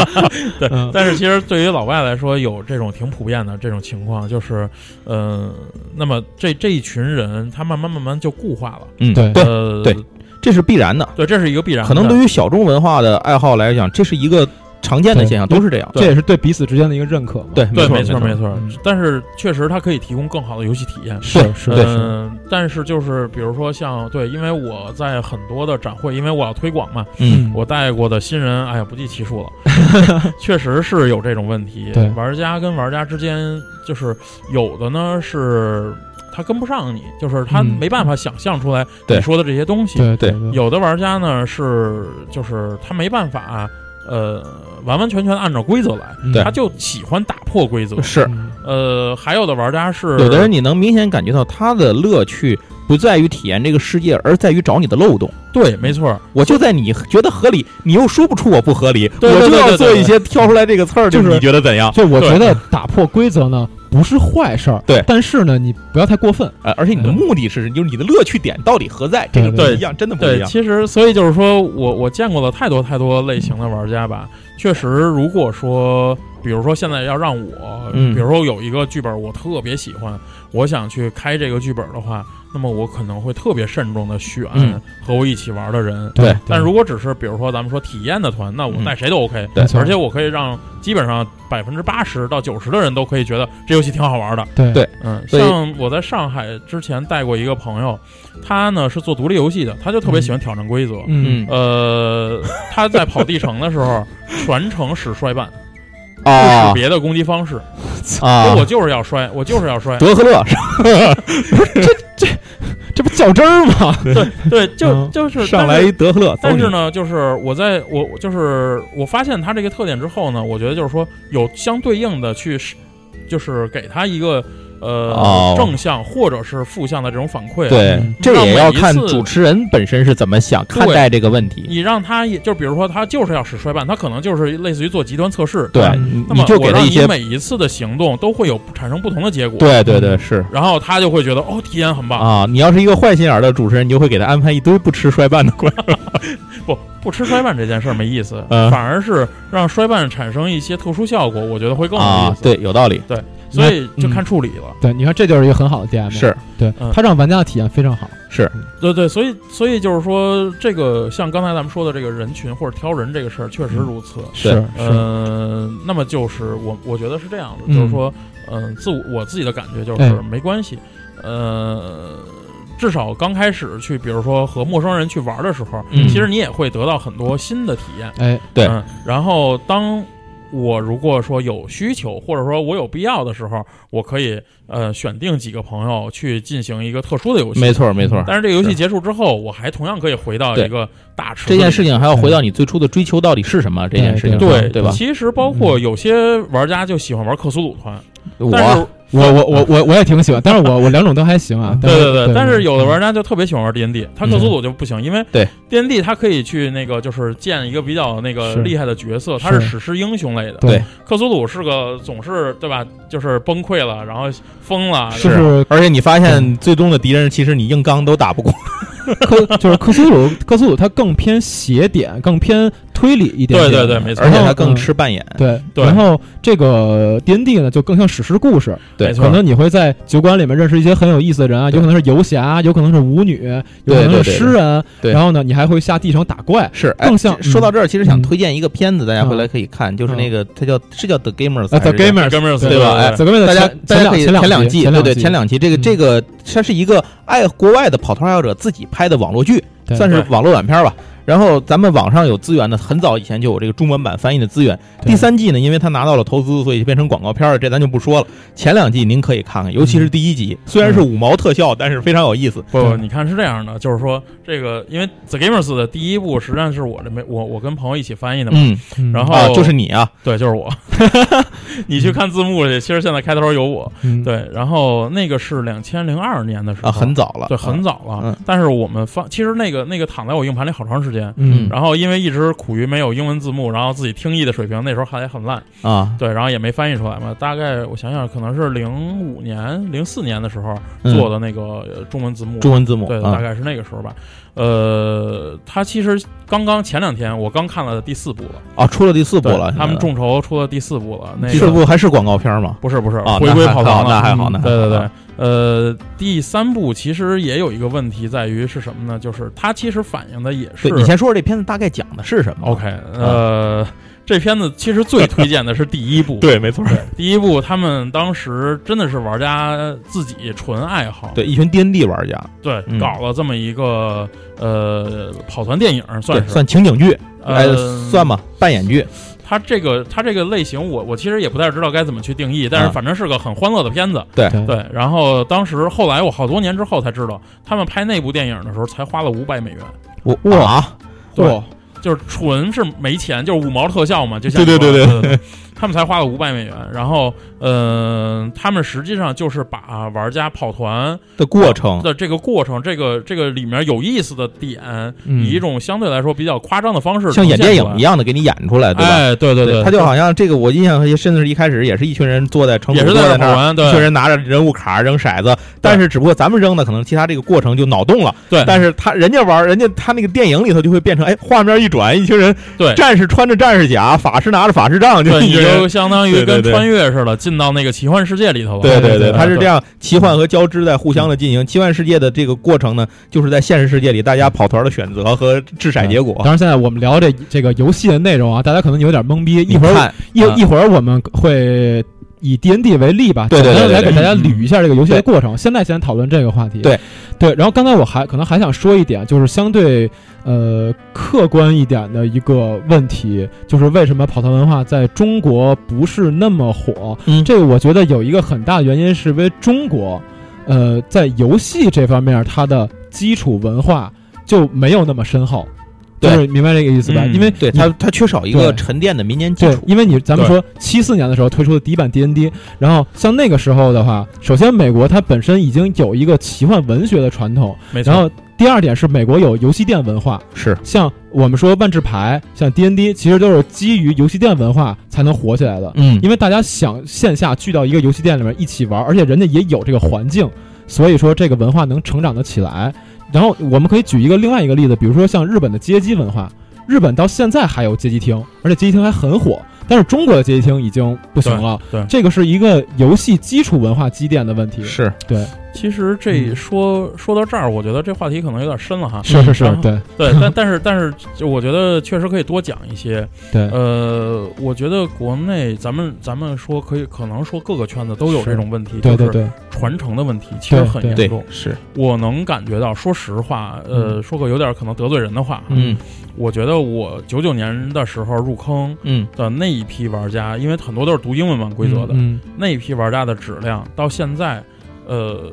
对，嗯但是其实对于老外来说，有这种挺普遍的这种情况，就是，呃，那么这这一群人，他慢慢慢慢就固化了。嗯，对对，呃，对这是必然的。对，这是一个必然的。可能对于小众文化的爱好来讲，这是一个常见的现象，都是这样。这也是对彼此之间的一个认可嘛。对，对，没没错没错。但是确实，它可以提供更好的游戏体验。是是。嗯，但是就是比如说像对，因为我在很多的展会，因为我要推广嘛，嗯我带过的新人，哎呀，不计其数了，确实是有这种问题。对玩家跟玩家之间，就是有的呢是他跟不上你，就是他嗯没办法想象出来你说的这些东西。对对对，有的玩家呢是就是他没办法，呃，完完全全按照规则来，他就喜欢打破规则。是嗯呃，还有的玩家是有的人你能明显感觉到他的乐趣不在于体验这个世界，而在于找你的漏洞。对，没错，我就在你觉得合理，你又说不出我不合理，对对我就要做一些挑出来这个刺儿，就是你觉得怎样？就我觉得打破规则呢，不是坏事儿，对但是呢，你不要太过分。呃，而且你的目的是，就是你的乐趣点到底何在？这个不一样，真的不一，样。其实所以就是说我我见过了太多太多类型的玩家吧，确实，如果说比如说现在要让我，嗯比如说有一个剧本我特别喜欢，我想去开这个剧本的话，那么我可能会特别慎重的选嗯。和我一起玩的人。对但如果只是比如说咱们说体验的团，那我嗯。带谁都 OK，、对而且我可以让基本上百分之八十到九十的人都可以觉得这游戏挺好玩的。对对嗯，像我在上海之前带过一个朋友，他呢是做独立游戏的，他就特别喜欢挑战规则。嗯，呃，他在跑地城的时候，全程使摔板，不啊使别的攻击方式。啊我就是要摔，我就是要摔。德赫勒是 这这这不较真儿吗？对对，就嗯就是上来一德赫勒，但是呢，就是我在我我就是我发现他这个特点之后呢，我觉得就是说有相对应的去是，就是给他一个呃、哦正向或者是负向的这种反馈。对嗯，这也要看主持人本身是怎么想看待这个问题。你让他也就比如说他就是要使摔板，他可能就是类似于做极端测试。对，嗯那么就给我让他一些，你每一次的行动都会有产生不同的结果。，对对对，是然后他就会觉得哦，体验很棒。啊。你要是一个坏心眼儿的主持人，你就会给他安排一堆不吃摔瓣的关。不不吃摔瓣这件事儿没意思，嗯反而是让摔瓣产生一些特殊效果，我觉得会更有意思。，啊对，有道理，所以就看处理了。对，你看这就是一个很好的 DM，是。对嗯，他让玩家的体验非常好。是，对对，所以所以就是说，这个像刚才咱们说的这个人群或者挑人这个事儿，确实如此。是嗯，呃，那么就是我我觉得是这样的，嗯。就是说，嗯、自我我自己的感觉就是哎。没关系，呃，至少刚开始去，比如说和陌生人去玩的时候，嗯。其实你也会得到很多新的体验。哎，对。嗯，然后当我如果说有需求，或者说我有必要的时候，我可以呃选定几个朋友去进行一个特殊的游戏。没。错没错。但是这个游戏结束之后，我还同样可以回到一个大池这件事情还要回到你最初的追求到底是什么？这件事情上对对吧？其实包括有些玩家就喜欢玩克苏鲁团，但是我我我我我我也挺喜欢，但是我我两种都还行啊。对对对，但是有的玩家就特别喜欢玩 D N D，他克苏嗯鲁就不行，因为对 D N D 他可以去那个就是建一个比较那个厉害的角色，他是是史诗英雄类的。对，克苏鲁是个总是对吧，就是崩溃了，然后疯了，就是而且你发现最终的敌人其实你硬刚都打不过。克就是克苏鲁，克苏鲁他更偏斜点，更偏推理一点对点。对对，没错，而且它更吃扮演。对，对。然后这个 D N D 呢，就更像史诗故事，对。可能你会在酒馆里面认识一些很有意思的人啊，有可能是游侠，有可能是舞女，有可能是对对对诗人，对。然后呢，你还会下地城打怪。是，哎更像说到这儿，其实想嗯。推荐一个片子，大家回来嗯。可以看，就是那个它叫是叫 The Gamers 呃，The 还是叫 Gamers，对吧？哎泽哥们的大家大家可以前两两季，对对，前两季这个嗯。这个它是一个爱国外的跑团爱好者自己拍的网络剧，对。对算是网络短片吧。然后咱们网上有资源的，很早以前就有这个中文版翻译的资源。第三季呢，因为他拿到了投资，所以变成广告片了，这咱就不说了。前两季您可以看看，尤其是第一集，虽然是五毛特效，但是非常有意思。不，不你看是这样的，就是说这个，因为 The Gamers 的第一部实际上是我这没我我跟朋友一起翻译的嘛，嗯嗯然后啊，就是你啊，对，就是我。你去看字幕去，其实现在开头有我。嗯对，然后那个是两千零二年的时候，啊，很早了，对，很早了。嗯但是我们放，其实那个那个躺在我硬盘里好长时间。嗯。然后因为一直苦于没有英文字幕，然后自己听译的水平那时候还很烂，啊，对，然后也没翻译出来嘛。大概我想想，可能是零五年、零四年的时候嗯做的那个呃中文字幕，中文字幕对，啊。大概是那个时候吧。呃，他其实刚刚前两天我刚看了第四部了，啊，出了第四部了，他们众筹出了第四部了。那第四部还是广告片吗？不是不是啊，回归跑堂了，那还好，嗯那还好对对对啊，呃，第三部其实也有一个问题在于是什么呢？就是它其实反映的也是你先说说这片子大概讲的是什么 OK，呃，这片子其实最推荐的是第一部，对，没错，对，第一部他们当时真的是玩家自己纯爱好，对，一群 D N D 玩家，对，嗯。搞了这么一个呃跑团电影，算，是算情景剧，哎呃，算吧，扮演剧，它这个它这个类型我，我其实也不太知道该怎么去定义，但是啊反正是个很欢乐的片子。对对。对，然后当时后来我好多年之后才知道，他们拍那部电影的时候才花了五百美元，我哇啊，对哇就是纯是没钱，就是五毛特效嘛，就像对对对对对，他们才花了五百美元。然后，呃，他们实际上就是把玩家跑团的过程，的这个过程，这个这个里面有意思的点，嗯以一种相对来说比较夸张的方式，像演电影一。样的给你演出来，对吧？哎，对对对，他就好像这个，我印象甚至是一开始也是一群人坐在城也是在主坐在那对一群人拿着人物卡扔骰子，但是只不过咱们扔的可能其他这个过程就脑洞了，对但是他人家玩，人家他那个电影里头就会变成，哎，画面一转，一群人对战士穿着战士甲，法师拿着法师杖，就一群人就相当于跟穿越似的，进到那个奇幻世界里头了。对对对它是这样奇幻和交织在互相的进行。奇幻世界的这个过程呢，就是在现实世界里大家跑团的选择和掷骰结果。当然，现在我们聊这这个游戏的内容啊，大家可能有点懵逼。一会儿一啊一会儿我们会以 D N D 为例吧，对对对简单来给大家嗯捋一下这个游戏的过程。现在先讨论这个话题。对对，然后刚才我还可能还想说一点，就是相对呃客观一点的一个问题，就是为什么跑团文化在中国不是那么火？嗯这个我觉得有一个很大的原因是因为中国，呃，在游戏这方面它的基础文化就没有那么深厚。就是明白这个意思吧？嗯因为对它它缺少一个沉淀的民间基对础，。因为你咱们说七四年的时候推出的第一版 D N D，然后像那个时候的话，首先美国它本身已经有一个奇幻文学的传统，没错。然后第二点是美国有游戏店文化，是像我们说万智牌，像 D N D，其实都是基于游戏店文化才能火起来的，嗯因为大家想线下聚到一个游戏店里面一起玩，而且人家也有这个环境，所以说这个文化能成长得起来。然后我们可以举一个另外一个例子，比如说像日本的街机文化，日本到现在还有街机厅，而且街机厅还很火。但是中国的街机厅已经不行了，对对这个是一个游戏基础文化积淀的问题。是，对，其实这嗯。说说到这儿，我觉得这话题可能有点深了哈。是是是对。对，但但是但是，就我觉得确实可以多讲一些。对，呃，我觉得国内咱们咱们说可以，可能说各个圈子都有这种问题，就是对对。对，传承的问题，其实很严重。是，我能感觉到，说实话，呃，说个有点可能得罪人的话，嗯。我觉得我九九年的时候入坑嗯。的那一批玩家，因为很多都是读英文版规则的，嗯，那一批玩家的质量到现在，呃，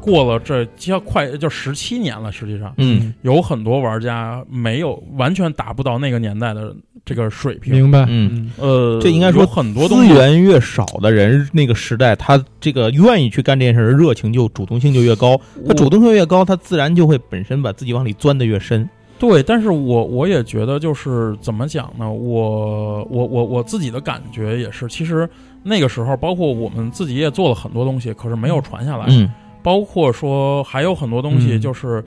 过了这要快就十七年了，实际上嗯有很多玩家没有完全达不到那个年代的这个水平。明白，嗯呃，这应该说很多东资西源越少的人，那个时代，他这个愿意去干这件事儿，热情就主动性就越高。他主动性越高，他自然就会本身把自己往里钻的越深。对，但是我我也觉得就是怎么讲呢？我我我我自己的感觉也是，其实那个时候，包括我们自己也做了很多东西，可是没有传下来。嗯包括说还有很多东西嗯就是。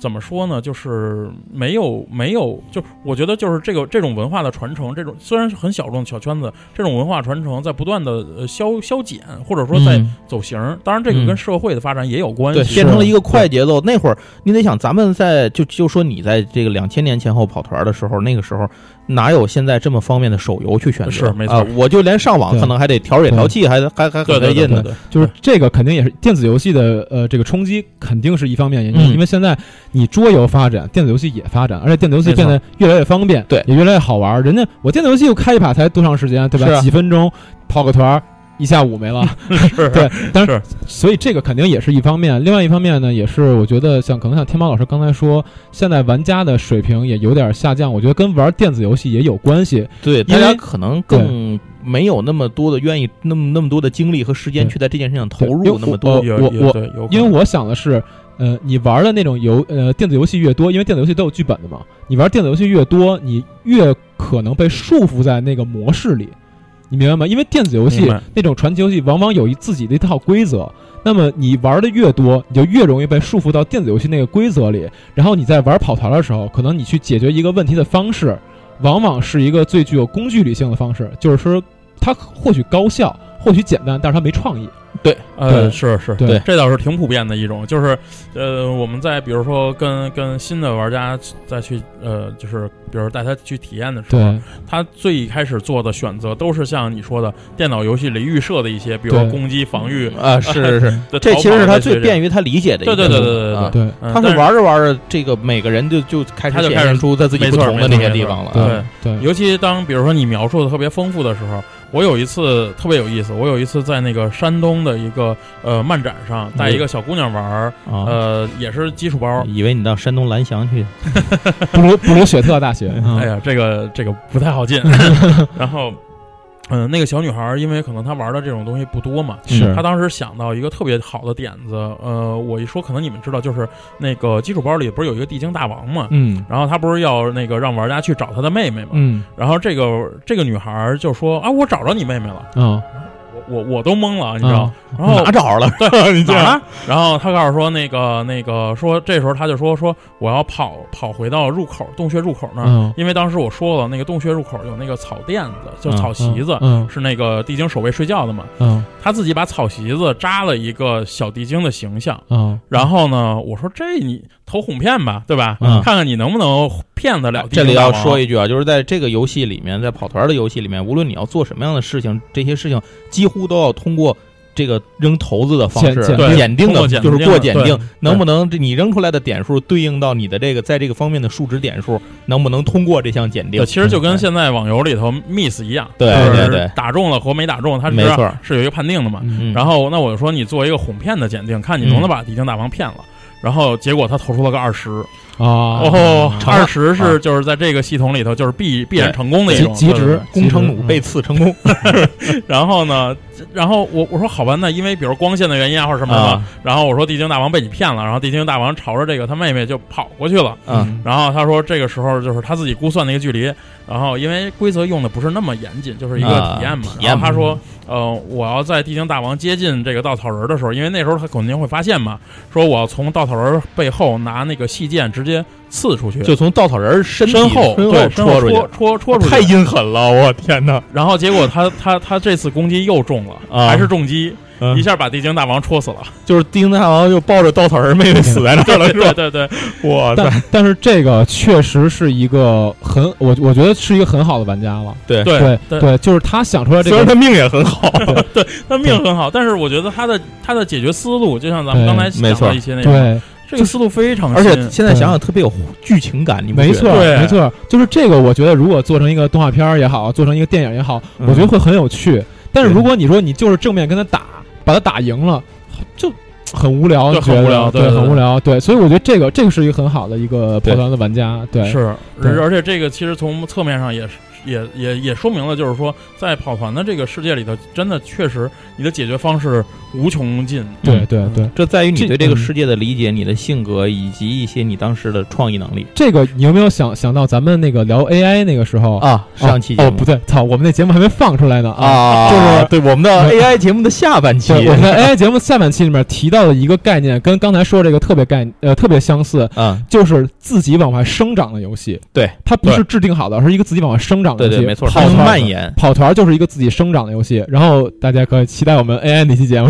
怎么说呢？就是没有没有，就我觉得就是这个这种文化的传承，这种虽然是很小众的小圈子，这种文化传承在不断的呃消消减，或者说在嗯走形儿。当然，这个嗯跟社会的发展也有关对，系。变成了一个快节奏。那会儿你得想，咱们在就就说你在这个两千年前后跑团的时候，那个时候哪有现在这么方便的手游去选择？是没错啊我就连上网可能还得调水调器，还还还对很费劲呢。对对对对，就是这个肯定也是电子游戏的呃这个冲击肯定是一方面原因，嗯因为现在你桌游发展，电子游戏也发展，而且电子游戏变得越来越方便，对也越来越好玩。人家我电子游戏我开一把才多长时间，对吧？啊几分钟跑个团儿。一下午没了，对，当然是，所以这个肯定也是一方面。另外一方面呢，也是我觉得像可能像天猫老师刚才说，现在玩家的水平也有点下降，我觉得跟玩电子游戏也有关系。对，因大家为可能更没有那么多的愿意那么那么多的精力和时间去在这件事上投入那么多。我我因为我想的是，呃，你玩的那种游呃电子游戏越多，因为电子游戏都有剧本的嘛，你玩电子游戏越多，你越可能被束缚在那个模式里，你明白吗？因为电子游戏那种传奇游戏往往有一自己的一套规则，那么你玩的越多，你就越容易被束缚到电子游戏那个规则里，然后你在玩跑团的时候，可能你去解决一个问题的方式，往往是一个最具有工具理性的方式，就是说它或许高效，或许简单，但是它没创意。呃，是是，对这倒是挺普遍的一种，就是呃，我们在比如说跟跟新的玩家再去呃，就是比如带他去体验的时候，他最一开始做的选择都是像你说的电脑游戏里预设的一些，比如说攻击、防御啊，是 是是，这其实是他最便便于他理解的一对。对对对对啊对。嗯他是玩着玩着，这个每个人就就开始显他就开始现出他自己不同的那些地方了啊。对对尤其当比如说你描述的特别丰富的时候，我有一次特别有意思，我有一次在那个山东的一个呃漫展上带一个小姑娘玩呃，也是基础包。以为你到山东蓝翔去，不如不如雪特大学。嗯哎呀，这个这个不太好进。然后嗯，那个小女孩儿因为可能她玩的这种东西不多嘛，是她当时想到一个特别好的点子，呃，我一说可能你们知道，就是那个基础包里不是有一个地精大王嘛，嗯然后他不是要那个让玩家去找他的妹妹嘛，嗯然后这个这个女孩儿就说啊，我找着你妹妹了，嗯，我我我都懵了，你知道，然后哪找着了？你这哪儿呢？然后他告诉说那个那个说，这时候他就说说我要跑跑回到入口洞穴入口那儿，嗯因为当时我说了，那个洞穴入口有那个草垫子，就嗯草席子，嗯是那个地精守卫睡觉的嘛。嗯他自己把草席子扎了一个小地精的形象，嗯然后呢，我说这你投哄骗吧，对吧？嗯看看你能不能骗得了这里要。说一句啊，就是在这个游戏里面，在跑团的游戏里面，无论你要做什么样的事情，这些事情几乎都要通过这个扔骰子的方式检对检定的，通过检就是定的对过检定，能不能这你扔出来的点数对应到你的这个在这个方面的数值点数，能不能通过这项检定对，？其实就跟现在网游里头 miss 一样，对就是对对打中了和没打中，它是没错是有一个判定的嘛。嗯然后那我就说你做一个哄骗的检定，看你能不能把地精大王骗了。然后结果他投出了个二十，啊二十是就是在这个系统里头就是必必然成功的一种极极值对对对。攻城弩嗯被刺成功。然后呢，然后我我说好吧，那因为比如光线的原因啊或者什么什么，啊然后我说地精大王被你骗了，然后地精大王朝着这个他妹妹就跑过去了。嗯然后他说这个时候就是他自己估算那个距离，然后因为规则用的不是那么严谨，就是一个啊体验嘛。体验嘛然后他说，呃，我要在地精大王接近这个稻草人的时候，因为那时候他肯定会发现嘛，说我要从稻草人背后拿那个细剑直接刺出去，就从稻草人身身后戳出去。戳，戳戳出去，太阴狠了！我天哪！然后结果他他他这次攻击又中了，啊。还是重击，嗯。一下把地精大王戳死了。就是地精大王又抱着稻草人妹妹死在那儿了，是吧？对对对，哇塞！但但是这个确实是一个很我我觉得是一个很好的玩家了。对。对对。就是他想出来这个，虽然他命也很好，对。他命很好，但是我觉得他的他的解决思路，就像咱们刚才讲的一些内容，对，这个思路非常而且现在想想特别有剧情感，你没错没错，就是这个，我觉得如果做成一个动画片也好，做成一个电影也好，嗯我觉得会很有趣。但是如果你说你就是正面跟他打，把他打赢了，就很无聊，对觉得？很无聊对，很无聊，对。所以我觉得这个这个是一个很好的一个跑团的玩家，对，是，而且这个其实从侧面上也是。也也也说明了，就是说，在跑团的这个世界里头，真的确实你的解决方式无穷尽。对对对。这在于你对这个世界的理解、你的性格以及一些你当时的创意能力这个你有没有想想到咱们那个聊 AI 那个时候？啊。上期节哦，目不对，操，我们那节目还没放出来呢啊！啊，就是对我们的 AI 节目的下半期对，我们的 AI 节目下半期里面提到的一个概念，跟刚才说这个特别概呃特别相似，啊，就是自己往外生长的游戏。对，它不是制定好的，而是一个自己往外生长的游戏。对对，没错，跑团蔓延。跑团就是一个自己生长的游戏，然后大家可以期待我们 AI 那期节目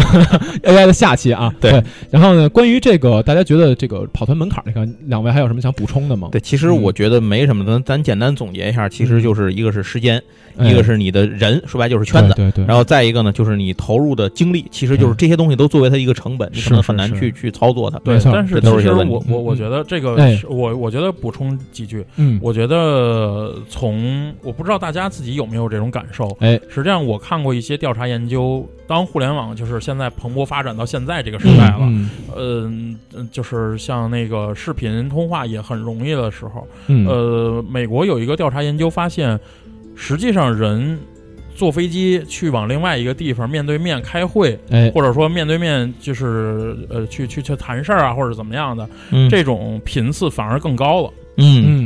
，AI 的下期啊。对然后呢，关于这个，大家觉得这个跑团门槛，你看两位还有什么想补充的吗？对，其实嗯我觉得没什么，咱咱简单总结一下，其实就是一个是时间，哎一个是你的人，说白就是圈子，对对对，然后再一个呢，就是你投入的精力，其实就是这些东西都作为它一个成本，你可能很难去去操作它。对但是其实我我我嗯。觉得这个我我觉得补充几句，嗯，我觉得从我不知道大家自己有没有这种感受，哎，实际上我看过一些调查研究，当互联网就是现在蓬勃发展到现在这个时代了，嗯。就是像那个视频通话也很容易的时候，嗯，呃，美国有一个调查研究发现，实际上人坐飞机去往另外一个地方面对面开会，哎，或者说面对面就是呃去去去谈事儿啊，或者怎么样的，嗯。这种频次反而更高了。嗯，嗯，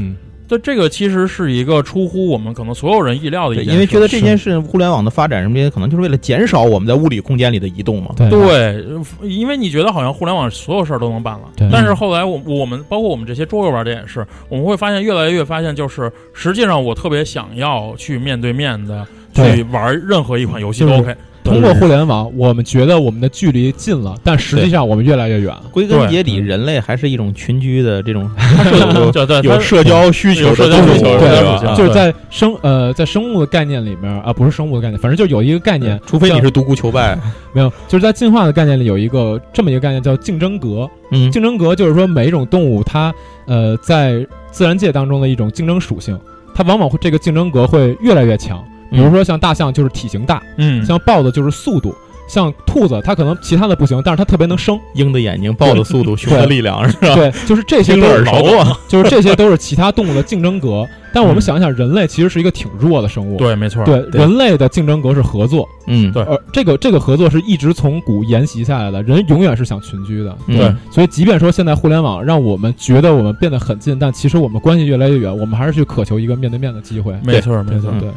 这这个其实是一个出乎我们可能所有人意料的一对，件事，因为觉得这件事互联网的发展什么的，可能就是为了减少我们在物理空间里的移动嘛。对因为你觉得好像互联网所有事儿都能办了，但是后来我我们包括我们这些桌游玩的也是，我们会发现越来越发现，就是实际上我特别想要去面对面的去玩任何一款游戏都 OK。通过互联网，我们觉得我们的距离近了，但实际上我们越来越远。归根结底，人类还是一种群居的这种 有社交需求社交动物，需求对就是在生呃在生物的概念里面啊，不是生物的概念，反正就有一个概念，除非你是独孤求败，没有，就是在进化的概念里有一个这么一个概念叫竞争格。嗯竞争格就是说每一种动物它呃在自然界当中的一种竞争属性，它往往会这个竞争格会越来越强。比如说像大象就是体型大，嗯，像豹子就是速度，像兔子，它可能其他的不行，但是它特别能生。鹰的眼睛，豹的速度，熊的力量，是吧？对，就是这些都是耳熟啊。就是这些都是其他动物的竞争格。但我们想一想，人类其实是一个挺弱的生物。对，没错，对，人类的竞争格是合作，嗯，对而这个这个合作是一直从古沿袭下来的。人永远是想群居的，嗯对所以即便说现在互联网让我们觉得我们变得很近，但其实我们关系越来越远，我们还是去渴求一个面对面的机会。没错，没错对对。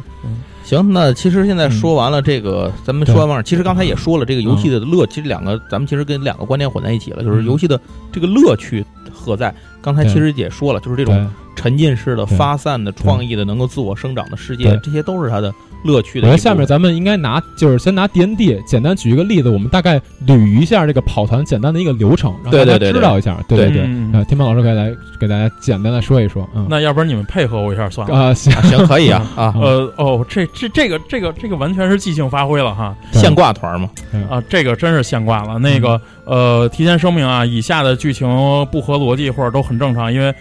对，行，那其实现在说完了这个，咱们说完网，其实刚才也说了，这个游戏的乐，其实两个咱们其实跟两个观点混在一起了，就是嗯。游戏的这个乐趣何在？刚才其实也说了，就是这种沉浸式的、发散的、创意的、能够自我生长的世界，这些都是它的乐趣的一部分。我觉得下面咱们应该拿，就是先拿 D N D 简单举一个例子，我们大概捋一下这个跑团简单的一个流程，让大家对对对知道一下。对。对对，嗯呃，天鹏老师可以来给大家简单的说一说。嗯，那要不然你们配合我一下算了。啊行，啊行，可以啊啊，呃哦，这这这个这个这个完全是即兴发挥了哈。现挂团嘛，啊，这个真是现挂了。那个呃，提前声明啊，以下的剧情不合逻辑或者都很正常，因为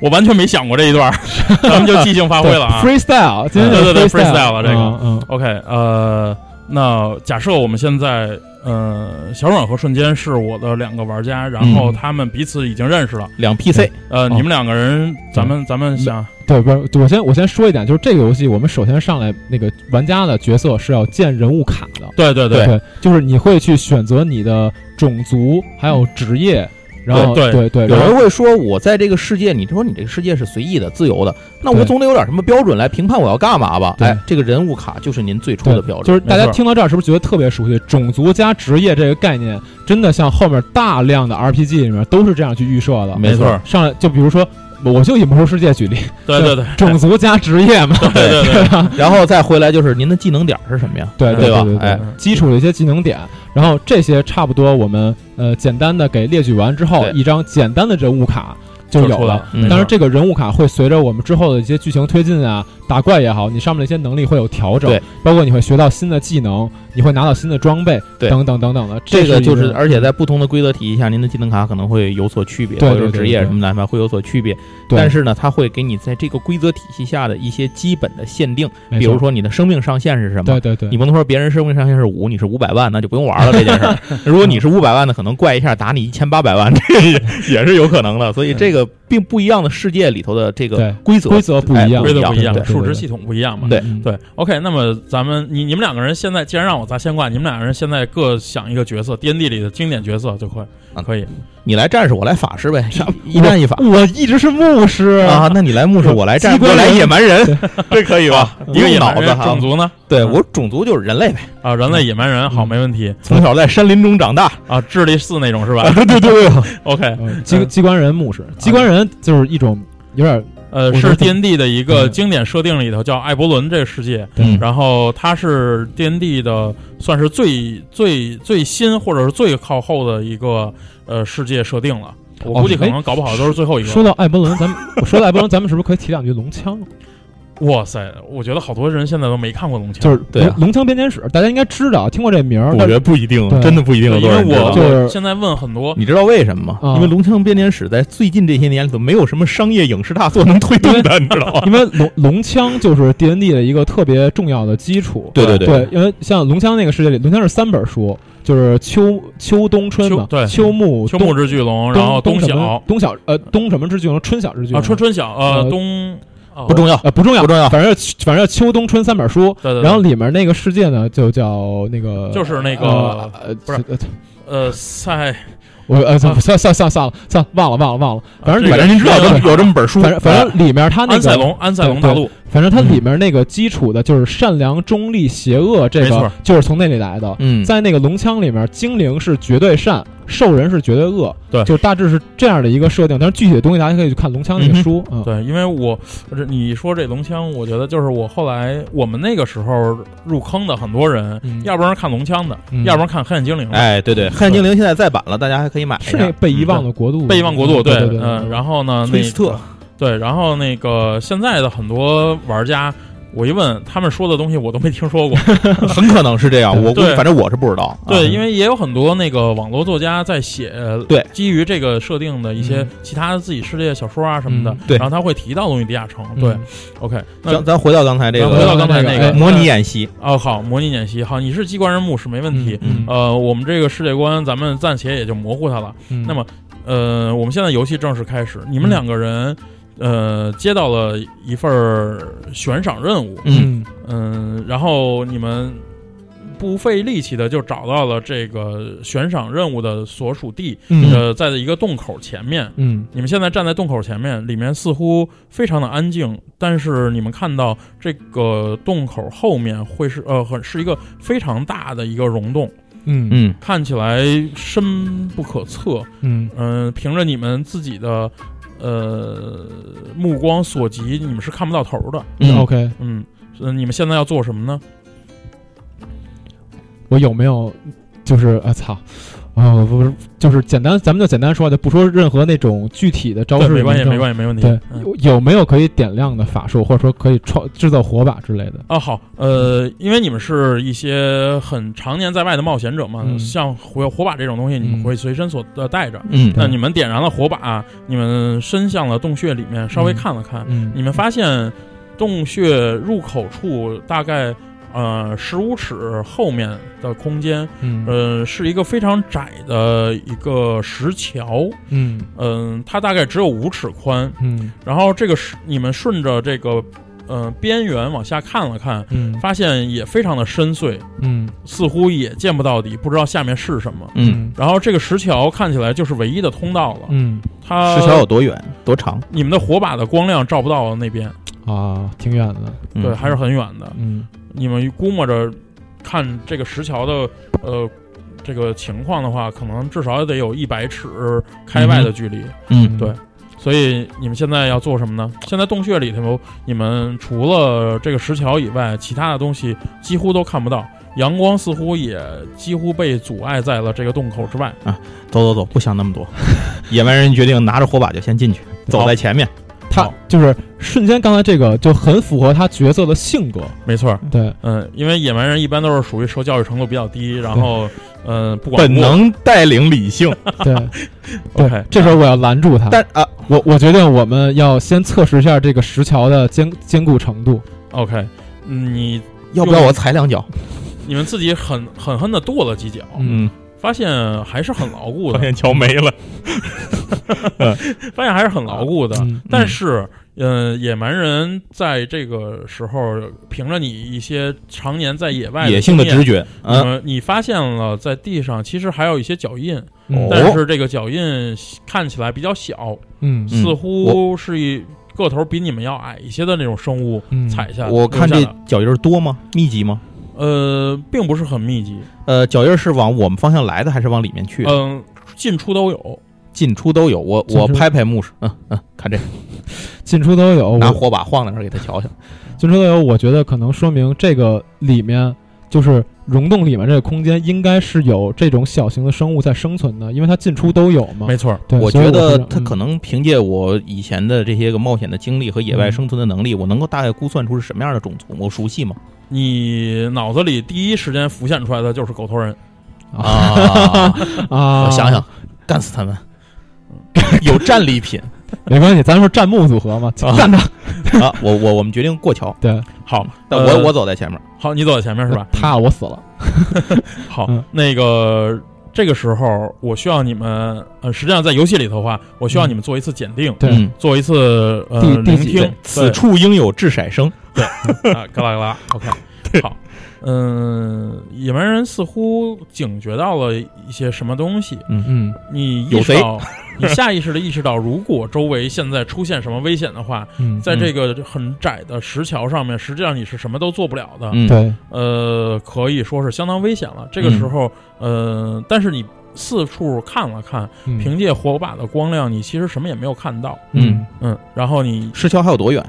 我完全没想过这一段儿，咱们就即兴发挥了啊。freestyle，今天就是对对对 freestyle 了这个。嗯嗯。OK，呃，那假设我们现在呃，小软和瞬间是我的两个玩家，然后嗯。他们彼此已经认识了。两 PC，呃，哦。你们两个人，咱们咱们想，对，不是，我先我先说一点，就是这个游戏，我们首先上来那个玩家的角色是要建人物卡的，对对对。对，就是你会去选择你的种族还有职业，然后对对对，有人会说，我在这个世界，你说你这个世界是随意的、自由的，那我总得有点什么标准来评判我要干嘛吧？对哎，这个人物卡就是您最初的标准。就是大家听到这儿是不是觉得特别熟悉？种族加职业这个概念，真的像后面大量的 RPG 里面都是这样去预设的。没错上来就比如说，我就以魔兽世界举例，对对对。种族加职业嘛，对对对，然后再回来就是您的技能点是什么呀？对对吧？对哎。基础的一些技能点，然后这些差不多我们呃简单的给列举完之后，一张简单的人物卡就有了。出来了。嗯。当然，这个人物卡会随着我们之后的一些剧情推进啊，打怪也好，你上面的一些能力会有调整。对，包括你会学到新的技能，你会拿到新的装备，对等等等等的。这个就是，而且在不同的规则体系下，您的技能卡可能会有所区别，或者职业什么的会有所区别。对但是呢，它会给你在这个规则体系下的一些基本的限定，比如说你的生命上限是什么对。对对，你不能说别人生命上限是五，你是五百万，那就不用玩了这件事儿。如果你是五百万的，可能怪一下打你一千八百万，这个也也是有可能的。所以这个并不一样的世界里头的这个规则规则不一样，哎规则不一样数值系统不一样嘛。对嗯对，OK，那么咱们你你们两个人现在既然让我砸先挂，你们俩人现在各想一个角色，D N D 里的经典角色就可以啊可以。你来战士，我来法师呗，一一战一法我一直是牧师啊。那你来牧师，我来战士，机关我来野蛮人，这可以吧？一个脑子哈种族呢？对我种族就是人类呗，啊，人类野蛮人，好，嗯没问题从小在山林中长大。啊，智力四那种是吧对对对对，？OK，嗯机机关人牧师，机关人就是一种有点呃，是我觉得 D N D 的一个嗯经典设定里头叫艾伯伦这个世界，嗯然后它是 D N D 的算是最最最新或者是最靠后的一个呃世界设定了。我哦估计可哎能搞不好都是最后一个。说到艾伯伦，咱们 说到艾伯伦，咱们是不是可以提两句龙枪？哇塞，我觉得好多人现在都没看过龙枪，就是对啊。龙龙枪编年史，大家应该知道，听过这名儿。我觉得不一定，真的不一定因为多少人知道我就是我现在问很多，你知道为什么吗？啊。因为《龙枪编年史》在最近这些年里头没有什么商业影视大作能推动的，你知道吗？因为龙龙枪就是 D N D 的一个特别重要的基础。对对对，因为像龙枪那个世界里，龙枪是三本书，就是秋秋冬春嘛，秋对。秋木秋木之巨龙，然后冬小冬小呃冬什么之巨龙，春晓之巨啊，龙春春小呃呃冬哦不重要，呃不重要不重要。反正反正秋冬春三本书，对对，对。然后里面那个世界呢就叫那个就是那个呃呃不是呃呃赛我呃算算算算算了算了忘了忘了忘了，反正里面反正您知道有这么本书，反正反正里面它那个安塞龙安塞龙大陆，反正它里面那个基础的就是善良、中立、邪恶，这个就是从那里来的。嗯，在那个龙枪里面，精灵是绝对善，兽人是绝对恶，对。就大致是这样的一个设定。但是具体的东西大家可以去看龙枪那个书，嗯，对，因为我这你说这龙枪，我觉得就是我后来我们那个时候入坑的很多人，嗯。要不然看龙枪的，嗯。要不然看黑暗精灵的。哎，对对，黑暗精灵现在再版了，大家还可以买一下是那个。被遗忘的国度，被遗忘国度，对对，嗯，然后呢，那崔斯特对，然后那个现在的很多玩家，我一问，他们说的东西我都没听说过。很可能是这样。我估计反正我是不知道。对，啊因为也有很多那个网络作家在写，对基于这个设定的一些嗯其他的自己世界小说啊什么的嗯，对然后他会提到《龙与地下城》。对嗯，OK，那咱咱回到刚才这个回到刚才那个哎模拟演习，哦，好，模拟演习，好，你是机关人物是没问题。嗯呃，我们这个世界观，咱们暂且也就模糊它了。嗯那么呃，我们现在游戏正式开始，你们嗯两个人，呃，接到了一份悬赏任务，嗯。嗯嗯，然后你们不费力气的就找到了这个悬赏任务的所属地，嗯。呃，在一个洞口前面。嗯。你们现在站在洞口前面，里面似乎非常的安静，但是你们看到这个洞口后面会是呃很是一个非常大的一个溶洞，嗯。嗯。看起来深不可测。嗯。嗯、凭着你们自己的呃目光所及，你们是看不到头的。嗯 OK，嗯，呃你们现在要做什么呢？我有没有就是啊操啊不是就是简单咱们就简单说，就不说任何那种具体的招，式，没关系，没。关系，没问题。有有没有可以点亮的法术，或者说可以创制造火把之类的？啊，好，呃，因为你们是一些很常年在外的冒险者嘛，嗯像火火把这种东西，你们嗯会随身所呃带着。嗯那你们点燃了火把，你们伸向了洞穴里面，稍微嗯看了看，嗯你们发现洞穴入口处大概呃十五尺后面的空间，嗯呃，是一个非常窄的一个石桥，嗯嗯、它大概只有五尺宽，嗯然后这个石你们顺着这个呃边缘往下看了看，嗯发现也非常的深邃，嗯似乎也见不到底，不知道下面是什么。嗯，然后这个石桥看起来就是唯一的通道了，嗯它石桥有多远多长？你们的火把的光亮照不到那边，啊，挺远的。嗯对，还是很远的。嗯你们估摸着看这个石桥的呃这个情况的话，可能至少得有一百尺开外的距离。嗯对所以你们现在要做什么呢？现在洞穴里头，你们除了这个石桥以外，其他的东西几乎都看不到。阳光似乎也几乎被阻碍在了这个洞口之外啊。走走走，不想那么多。野蛮人决定拿着火把就先进去，走在前面。他就是瞬间刚才这个就很符合他角色的性格。没错，对，嗯，因为野蛮人一般都是属于受教育程度比较低，然后，嗯，不管本能带领理性，对，对这时候我要拦住他。但啊，我我决定我们要先测试一下这个石桥的坚坚固程度。OK，嗯你要不要我踩两脚？你们自己狠狠狠的跺了几脚，嗯嗯，发现还是很牢固的，发现桥没了。发现还是很牢固的。嗯但是，呃，野蛮人在这个时候，凭着你一些常年在野外野性的直觉，嗯，呃，你发现了在地上其实还有一些脚印，嗯但是这个脚印看起来比较小，嗯似乎是一个头比你们要矮一些的那种生物嗯踩下。我看这脚印儿多吗？密集吗？呃，并不是很密集，呃，脚印儿是往我们方向来的，还是往里面去？嗯，进出都有。进出都有。我我拍拍牧师，嗯嗯，看这个，进出都有。我拿火把晃在那儿给他瞧瞧。进出都有，我觉得可能说明这个里面就是溶洞里面这个空间应该是有这种小型的生物在生存的，因为它进出都有嘛。没错，对，我觉得是嗯他可能凭借我以前的这些个冒险的经历和野外生存的能力，我能够大概估算出是什么样的种族。我熟悉吗？你脑子里第一时间浮现出来的就是狗头人。啊，啊，我想想，干死他们，有战利品没关系，咱说战木组合嘛，啊干他。啊！我我我们决定过桥，对，好，但呃我我走在前面。好，你走在前面是吧？他我死了。好，嗯那个这个时候我需要你们，呃，实际上在游戏里头的话，我需要你们做一次检定，对。嗯。做一次呃聆听，此处应有掷骰声。对。啊，嘎啦嘎啦，OK，好。嗯，野蛮人似乎警觉到了一些什么东西，嗯嗯你意识到，你下意识的意识到，如果周围现在出现什么危险的话，嗯，在这个很窄的石桥上面，实际上你是什么都做不了的。嗯，对，呃，可以说是相当危险了。这个时候，呃，但是你四处看了看，嗯凭借火把的光亮，你其实什么也没有看到。嗯嗯，然后你石桥还有多远？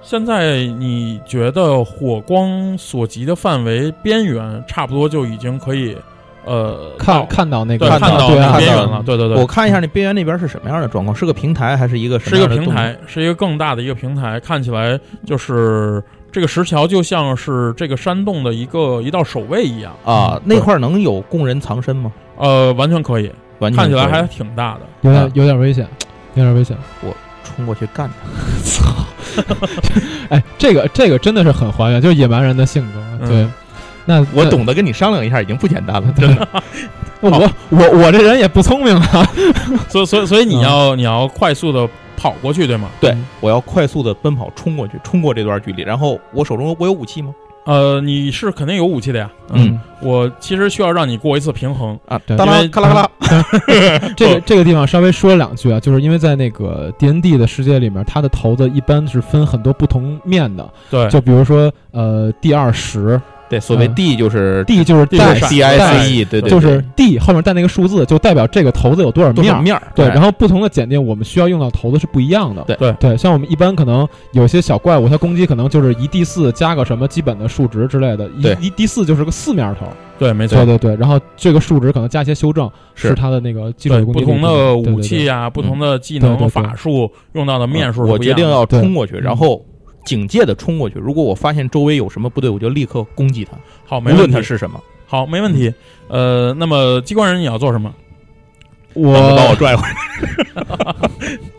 现在你觉得火光所及的范围边缘，差不多就已经可以，呃，看看到那个看到那边缘了。对对对，我看一下那边缘那边是什么样的状况？是个平台还是一个是一个平台，是一个更大的一个平台，看起来就是这个石桥就像是这个山洞的一个一道守卫一样，啊，那块儿能有供人藏身吗？呃，完全可以，完全看起来还挺大的。有点啊有点危险，有点危险。冲过去干他。操 哎，这个这个真的是很还原，就是野蛮人的性格。嗯对，那那我懂得跟你商量一下，已经不简单了，真的。我我我这人也不聪明啊。所以所以所以你要你要快速的跑过去，对吗？对嗯，我要快速的奔跑冲过去，冲过这段距离，然后我手中我有武器吗？呃，你是肯定有武器的呀。嗯。我其实需要让你过一次平衡。啊，对。哒啦因为咔啦咔啦，这个这个地方稍微说两句啊，就是因为在那个 D N D 的世界里面，它的骰子一般是分很多不同面的，对，就比如说呃第二十对，所谓嗯 D 就是 D 就是地带 D I C E，对对，就是 D 后面带那个数字，就代表这个骰子有多少面？对，哎然后不同的检定，我们需要用到骰子是不一样的。对对对，像我们一般可能有些小怪物，它攻击可能就是一 D 四加个什么基本的数值之类的，一对一 D 四就是个四面头。对，没错对。对对，然后这个数值可能加一些修正，是是它的那个基础对，攻击力不同的武器啊，不同的技能、法术用到的面数。我决定要冲过去，然后警戒的冲过去。如果我发现周围有什么部队，我就立刻攻击他，好，无论没问题。他是什么，好，没问题。呃，那么机关人你要做什么？我能把我拽回来。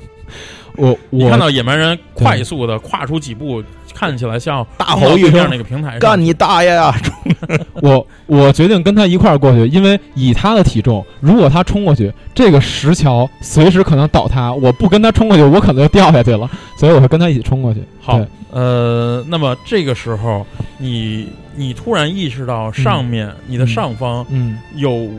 我我看到野蛮人快速的跨出几步，看起来像大吼一声那个平台，干你大爷呀！我我决定跟他一块儿过去，因为以他的体重，如果他冲过去，这个石桥随时可能倒塌。我不跟他冲过去，我可能就掉下去了，所以我会跟他一起冲过去。好，呃，那么这个时候，你你突然意识到上面、你的上方嗯有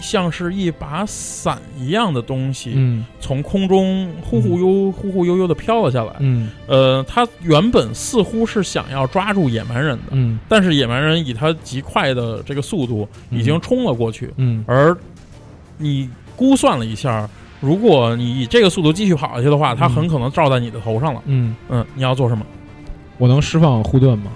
像是一把伞一样的东西，嗯从空中忽忽悠、忽忽悠悠的飘了下来。嗯呃，它原本似乎是想要抓住野蛮人的，嗯但是野蛮人以他极快的这个速度已经冲了过去，嗯而你估算了一下。如果你以这个速度继续跑下去的话，它嗯很可能照在你的头上了。嗯，嗯，你要做什么？我能释放护盾吗？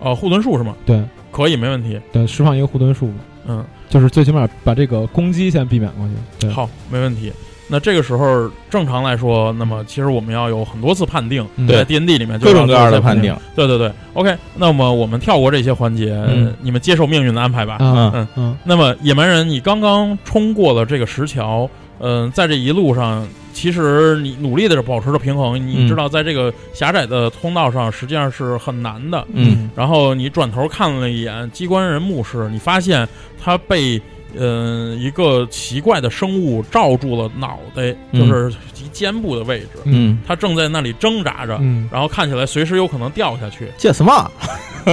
呃，护盾术是吗？对可以，没问题。对，释放一个护盾术，嗯，就是最起码把这个攻击先避免过去。对，好，没问题。那这个时候，正常来说，那么其实我们要有很多次判定，嗯在 D N D 里面各种各样的判定。。对对对，OK。那么我们跳过这些环节，嗯你们接受命运的安排吧。嗯嗯嗯那么野蛮人，你刚刚冲过了这个石桥，嗯、在这一路上，其实你努力的保持着平衡。你嗯知道，在这个狭窄的通道上，实际上是很难的。嗯然后你转头看了一眼机关人牧师，你发现他被嗯、呃一个奇怪的生物罩住了脑袋，嗯就是及肩部的位置，嗯，他正在那里挣扎着，嗯，然后看起来随时有可能掉下去。这什么？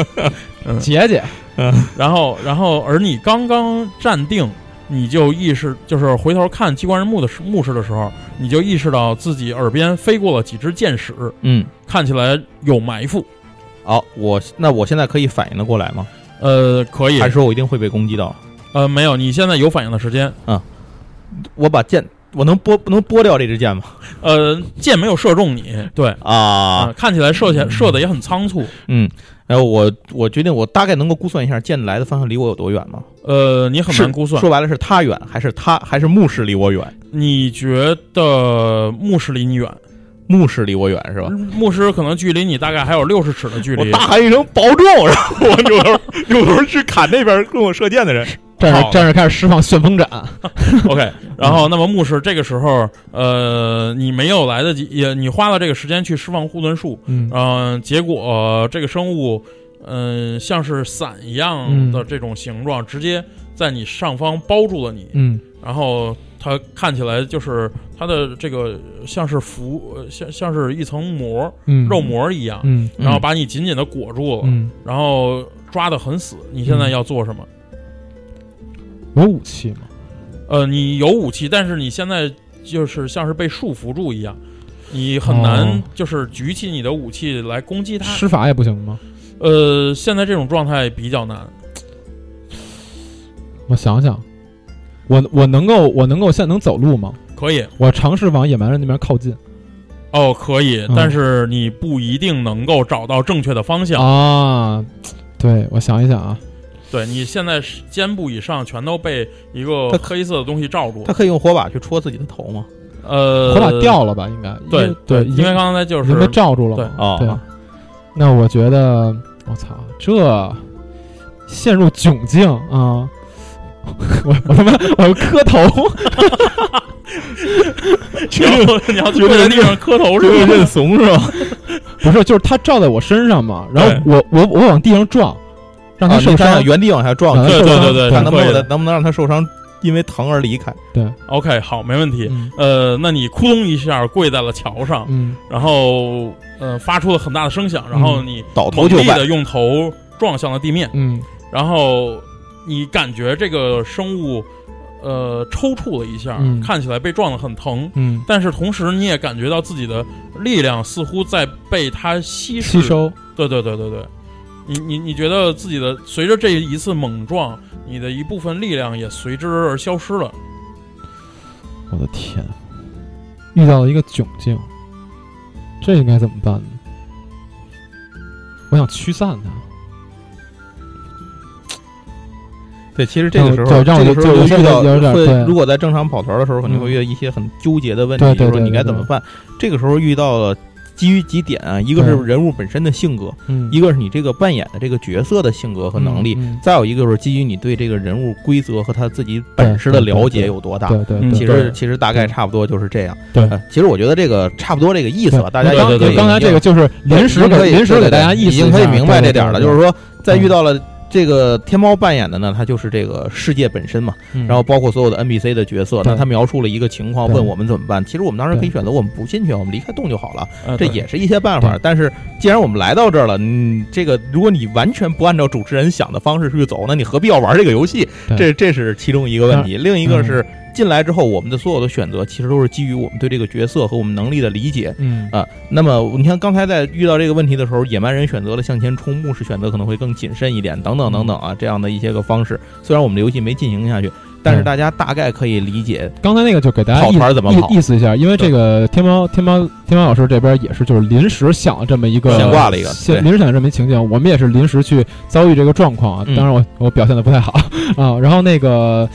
姐姐，嗯然后，然后而你刚刚站定，你就意识，就是回头看机关人墓的墓室的时候，你就意识到自己耳边飞过了几只箭矢，嗯，看起来有埋伏。好，我那我现在可以反应的过来吗？呃，可以还，是说我一定会被攻击到？呃，没有，你现在有反应的时间。嗯我把箭，我能拨能拨掉这支箭吗？呃，箭没有射中你，对啊、啊，看起来射起来射的也很仓促。嗯，然后我我决定，我大概能够估算一下箭来的方向离我有多远吗？呃，你很难估算。说白了是他远，还是他还是牧师离我远？你觉得牧师离你远？牧师离我远是吧？牧师可能距离你大概还有六十尺的距离。我大喊一声保重，然后我扭头扭头去砍那边跟我射箭的人。好战士战士开始释放旋风斩。OK，然后那么牧师这个时候，呃，你没有来得及，也你花了这个时间去释放护盾术，嗯嗯、结果、呃这个生物，嗯、像是伞一样的这种形状，直接在你上方包住了你，嗯然后它看起来就是它的这个像是浮，呃像像是一层膜，嗯，肉膜一样，嗯然后把你紧紧的裹住了，嗯，然后抓得很死。你现在要做什么？有武器吗？呃，你有武器，但是你现在就是像是被束缚住一样，你很难哦就是举起你的武器来攻击他。施法也不行吗？呃，现在这种状态比较难。我想想，我我能够我能够现在能走路吗？可以我尝试往野蛮人那边靠近哦，可以，嗯但是你不一定能够找到正确的方向。啊。对，我想一想啊，对你现在是肩部以上全都被一个它黑色的东西罩住他。可以用火把去戳自己的头吗？呃，火把掉了吧？应该对为对，因为刚才就是已经被罩住了对嘛。哦对，那我觉得，我操，这陷入窘境啊！我我他妈我要磕头，你要 去在地上磕头是吧？认怂是吧？不是，就是他罩在我身上嘛，然后我我我往地上撞，让他啊，受伤原地往下撞，对对对对看能不能能不能让他受伤，因为疼而离开。对。OK，好，没问题。嗯。呃，那你咕咚一下跪在了桥上，嗯。然后呃发出了很大的声响，然后你倒头就拜猛力的，用头撞向了地面，嗯。然后你感觉这个生物呃抽搐了一下，嗯。看起来被撞得很疼，嗯，但是同时你也感觉到自己的力量似乎在被它吸吸。收，对对对对对，你你你觉得自己的随着这一次猛撞，你的一部分力量也随之而消失了。我的天，遇到了一个窘境，这应该怎么办呢？我想驱散它。对，其实这个时候，对让我这个时候就就遇到会有点对，如果在正常跑团的时候，肯定嗯会遇到一些很纠结的问题，就是说你该怎么办。这个时候遇到了基于几点啊，一个是人物本身的性格，嗯，一个是你这个扮演的这个角色的性格和能力，嗯嗯再有一个就是基于你对这个人物规则和他自己本事的了解有多大。对对其实其实大概差不多就是这样。对呃其实我觉得这个差不多这个意思吧，大家刚刚才这个就是临时给可以临时给大家意思已经可以明白这点了，就是，说在遇到了。这个天猫扮演的呢，它就是这个世界本身嘛，嗯然后包括所有的 NPC 的角色，那他描述了一个情况，问我们怎么办。其实我们当时可以选择我们不进去，我们离开洞就好了，呃这也是一些办法对。但是既然我们来到这儿了，嗯，这个如果你完全不按照主持人想的方式去走，那你何必要玩这个游戏？这这是其中一个问题。另一个嗯是进来之后，我们的所有的选择其实都是基于我们对这个角色和我们能力的理解。嗯啊，那么你看刚才在遇到这个问题的时候，野蛮人选择了向前冲，牧师选择可能会更谨慎一点，等等等等啊，这样的一些个方式。虽然我们的游戏没进行下去，但是大家大概可以理解刚才那个就给大家跑意团怎么跑。意意思一下，因为这个天猫天猫天猫老师这边也是就是临时想了这么一个现挂了一个临时想了这么一情景，我们也是临时去遭遇这个状况啊。嗯。当然我我表现的不太好 啊，然后那个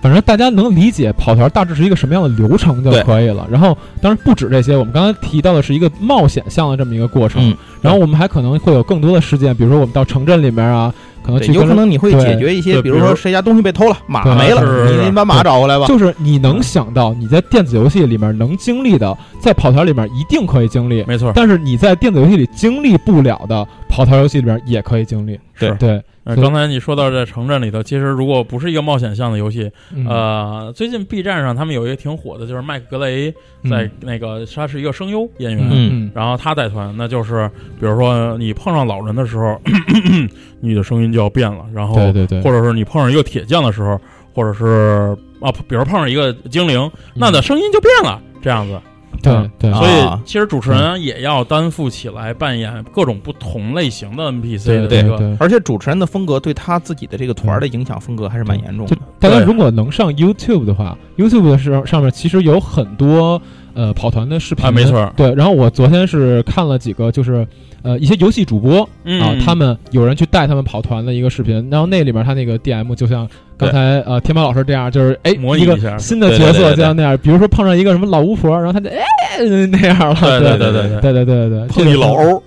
反正大家能理解跑团大致是一个什么样的流程就可以了。然后当然不止这些，我们刚才提到的是一个冒险项的这么一个过程，嗯。然后我们还可能会有更多的事件，比如说我们到城镇里面啊，可能对，有可能你会解决一些，比如说谁家东西被偷了，马没了，你你把马找回来吧。就是你能想到你在电子游戏里面能经历的，在跑团里面一定可以经历，没错，但是你在电子游戏里经历不了的，跑团游戏里边也可以经历。是。对，呃，刚才你说到这城镇里头，其实如果不是一个冒险向的游戏，嗯。呃，最近 B 站上他们有一个挺火的，就是麦克格雷在那个他是一个声优演员，嗯。然后他带团，那就是比如说你碰上老人的时候，你的声音就要变了，然后对对对，或者是你碰上一个铁匠的时候，或者是啊，比如碰上一个精灵，那的声音就变了，这样子。对对。啊。所以其实主持人也要担负起来扮演各种不同类型的 NPC 对的这个。而且主持人的风格对他自己的这个团儿的影响风格还是蛮严重的。大家如果能上 YouTube 的话，YouTube 的上上面其实有很多呃跑团的视频啊没错。对，然后我昨天是看了几个，就是呃一些游戏主播嗯。啊，他们有人去带他们跑团的一个视频，然后那里面他那个 DM 就像刚才呃天猫老师这样，就是哎一个模拟一下。新的角对对对对色就像那样，比如说碰上一个什么老巫婆，然后他就哎那样了，对对对对对对对。对对，碰一老欧，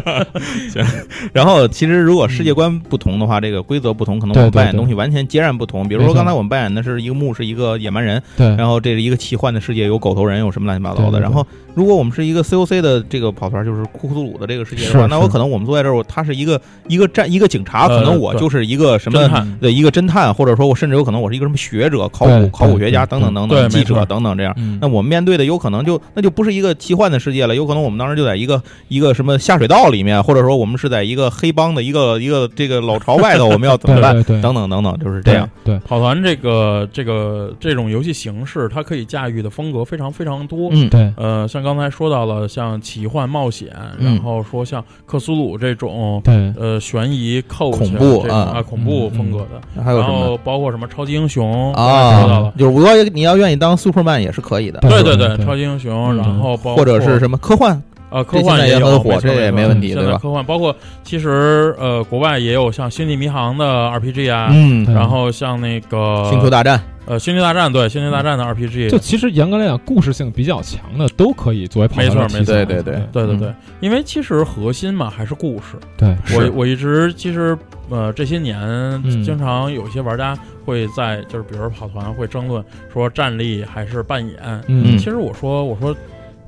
行。然后其实如果世界观不同的话，这个规则不同，可能我们扮演东西完全截然不同。比如说刚才我们扮演的是一个牧是，一个野蛮人，对，然后这是一个奇幻的世界，有狗头人，有什么乱七八糟的。然后如果我们是一个 COC 的这个跑团，就是库库图鲁的这个世界的话，那我可能我们坐在这儿，我他是一个一个战一个警察，呃可能我就是一个什么侦探对一个侦探，或者说我甚至有可能我是一个什么学者、考古考古学家等等等等，记者等等这样。嗯那我们面对的有可能就那就不是一个奇幻的世界了，有可能我们当时就在一个一个什么下水道里面，或者说我们是在一个黑帮的一个 一个这个老巢外头，我们要怎么办？对对对，等等等等，就是这样。对，跑团这个这个这种游戏形式，它可以驾驭的风格非常非常多。嗯，对呃，像刚才说到了，像奇幻冒险，嗯。然后说像克苏鲁这种对。呃悬疑、扣恐怖啊。啊恐怖嗯风格的，然后包括什么超级英雄啊。了？，就是我你要愿意当 Superman 也是可以的，对对对。超级英雄，嗯。然后包括或者是什么科幻呃，科幻也很火这也没问题对吧？现在科幻包括其实呃，国外也有像《星际迷航》的 RPG 啊，嗯，然后像那个星球大战，呃，星球大战对，星球大战的 RPG，就其实严格来讲，故事性比较强的都可以作为跑团没错的题材没错对对对对对对，因为其实核心嘛还是故事。对我我一直其实呃这些年嗯。经常有一些玩家会在就是比如说跑团会争论说战力还是扮演，嗯。其实我说我说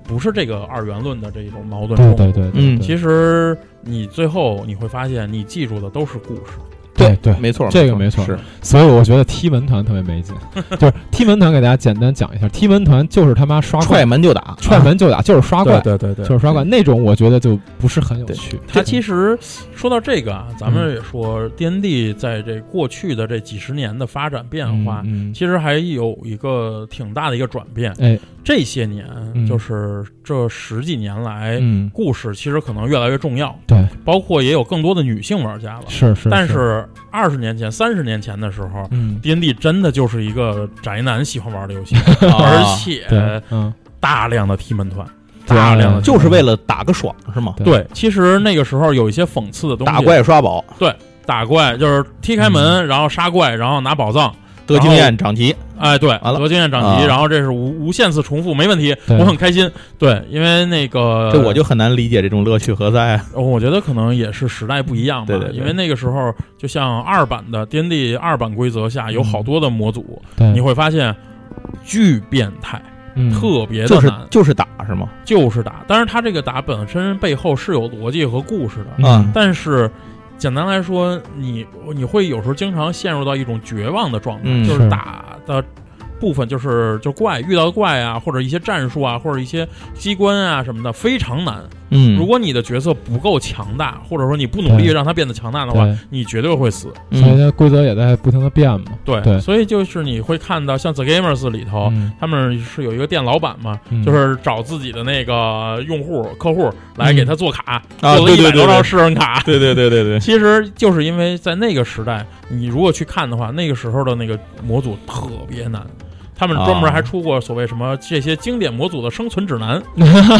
不是这个二元论的这种矛盾对冲突。对对，对嗯。其实你最后你会发现，你记住的都是故事。对对，没错，这个没错是。所以我觉得踢门团特别没劲，就是踢门团给大家简单讲一下，踢门团就是他妈刷怪。踹门就打，踹门就打，就是刷怪，对对对就是刷怪。那种，我觉得就不是很有趣。它其实说到这个啊，咱们也说 D N D 在这过去的这几十年的发展变化，其实还有一个挺大的一个转变。哎，这些年，嗯就是这十几年来，嗯，故事其实可能越来越重要，对，包括也有更多的女性玩家了。是是，但是二十年前、三十年前的时候嗯，，D N D 真的就是一个宅男喜欢玩的游戏，啊而且，嗯，大量的踢门团，对大量的踢门团就是为了打个爽是吗？对对。其实那个时候有一些讽刺的东西，打怪刷宝，对打怪就是踢开门，然后杀怪，然后拿宝藏。得经验涨级，哎，对，完了得经验涨级，啊然后这是无无限次重复，没问题，我很开心。对，因为那个这我就很难理解这种乐趣何在啊。我觉得可能也是时代不一样吧，对对对因为那个时候就像二版的 D N D 二版规则下有好多的模组，对，你会发现巨变态，嗯特别的难，就是打是吗？就是打。但是它这个打本身背后是有逻辑和故事的，嗯啊但是。简单来说，你你会有时候经常陷入到一种绝望的状态，嗯就是是打的部分就是就怪遇到的怪啊，或者一些战术啊，或者一些机关啊什么的非常难。嗯，如果你的角色不够强大，或者说你不努力让它变得强大的话，你绝对会死。所以规则也在不停的变嘛。对，对。所以就是你会看到像 The Gamers 里头，嗯。他们是有一个店老板嘛，嗯。就是找自己的那个用户客户来给他做卡，啊做了一百多张对对。对对诗人卡。对对对对对，其实就是因为在那个时代，你如果去看的话，那个时候的那个模组特别难。他们专门还出过所谓什么这些经典模组的生存指南。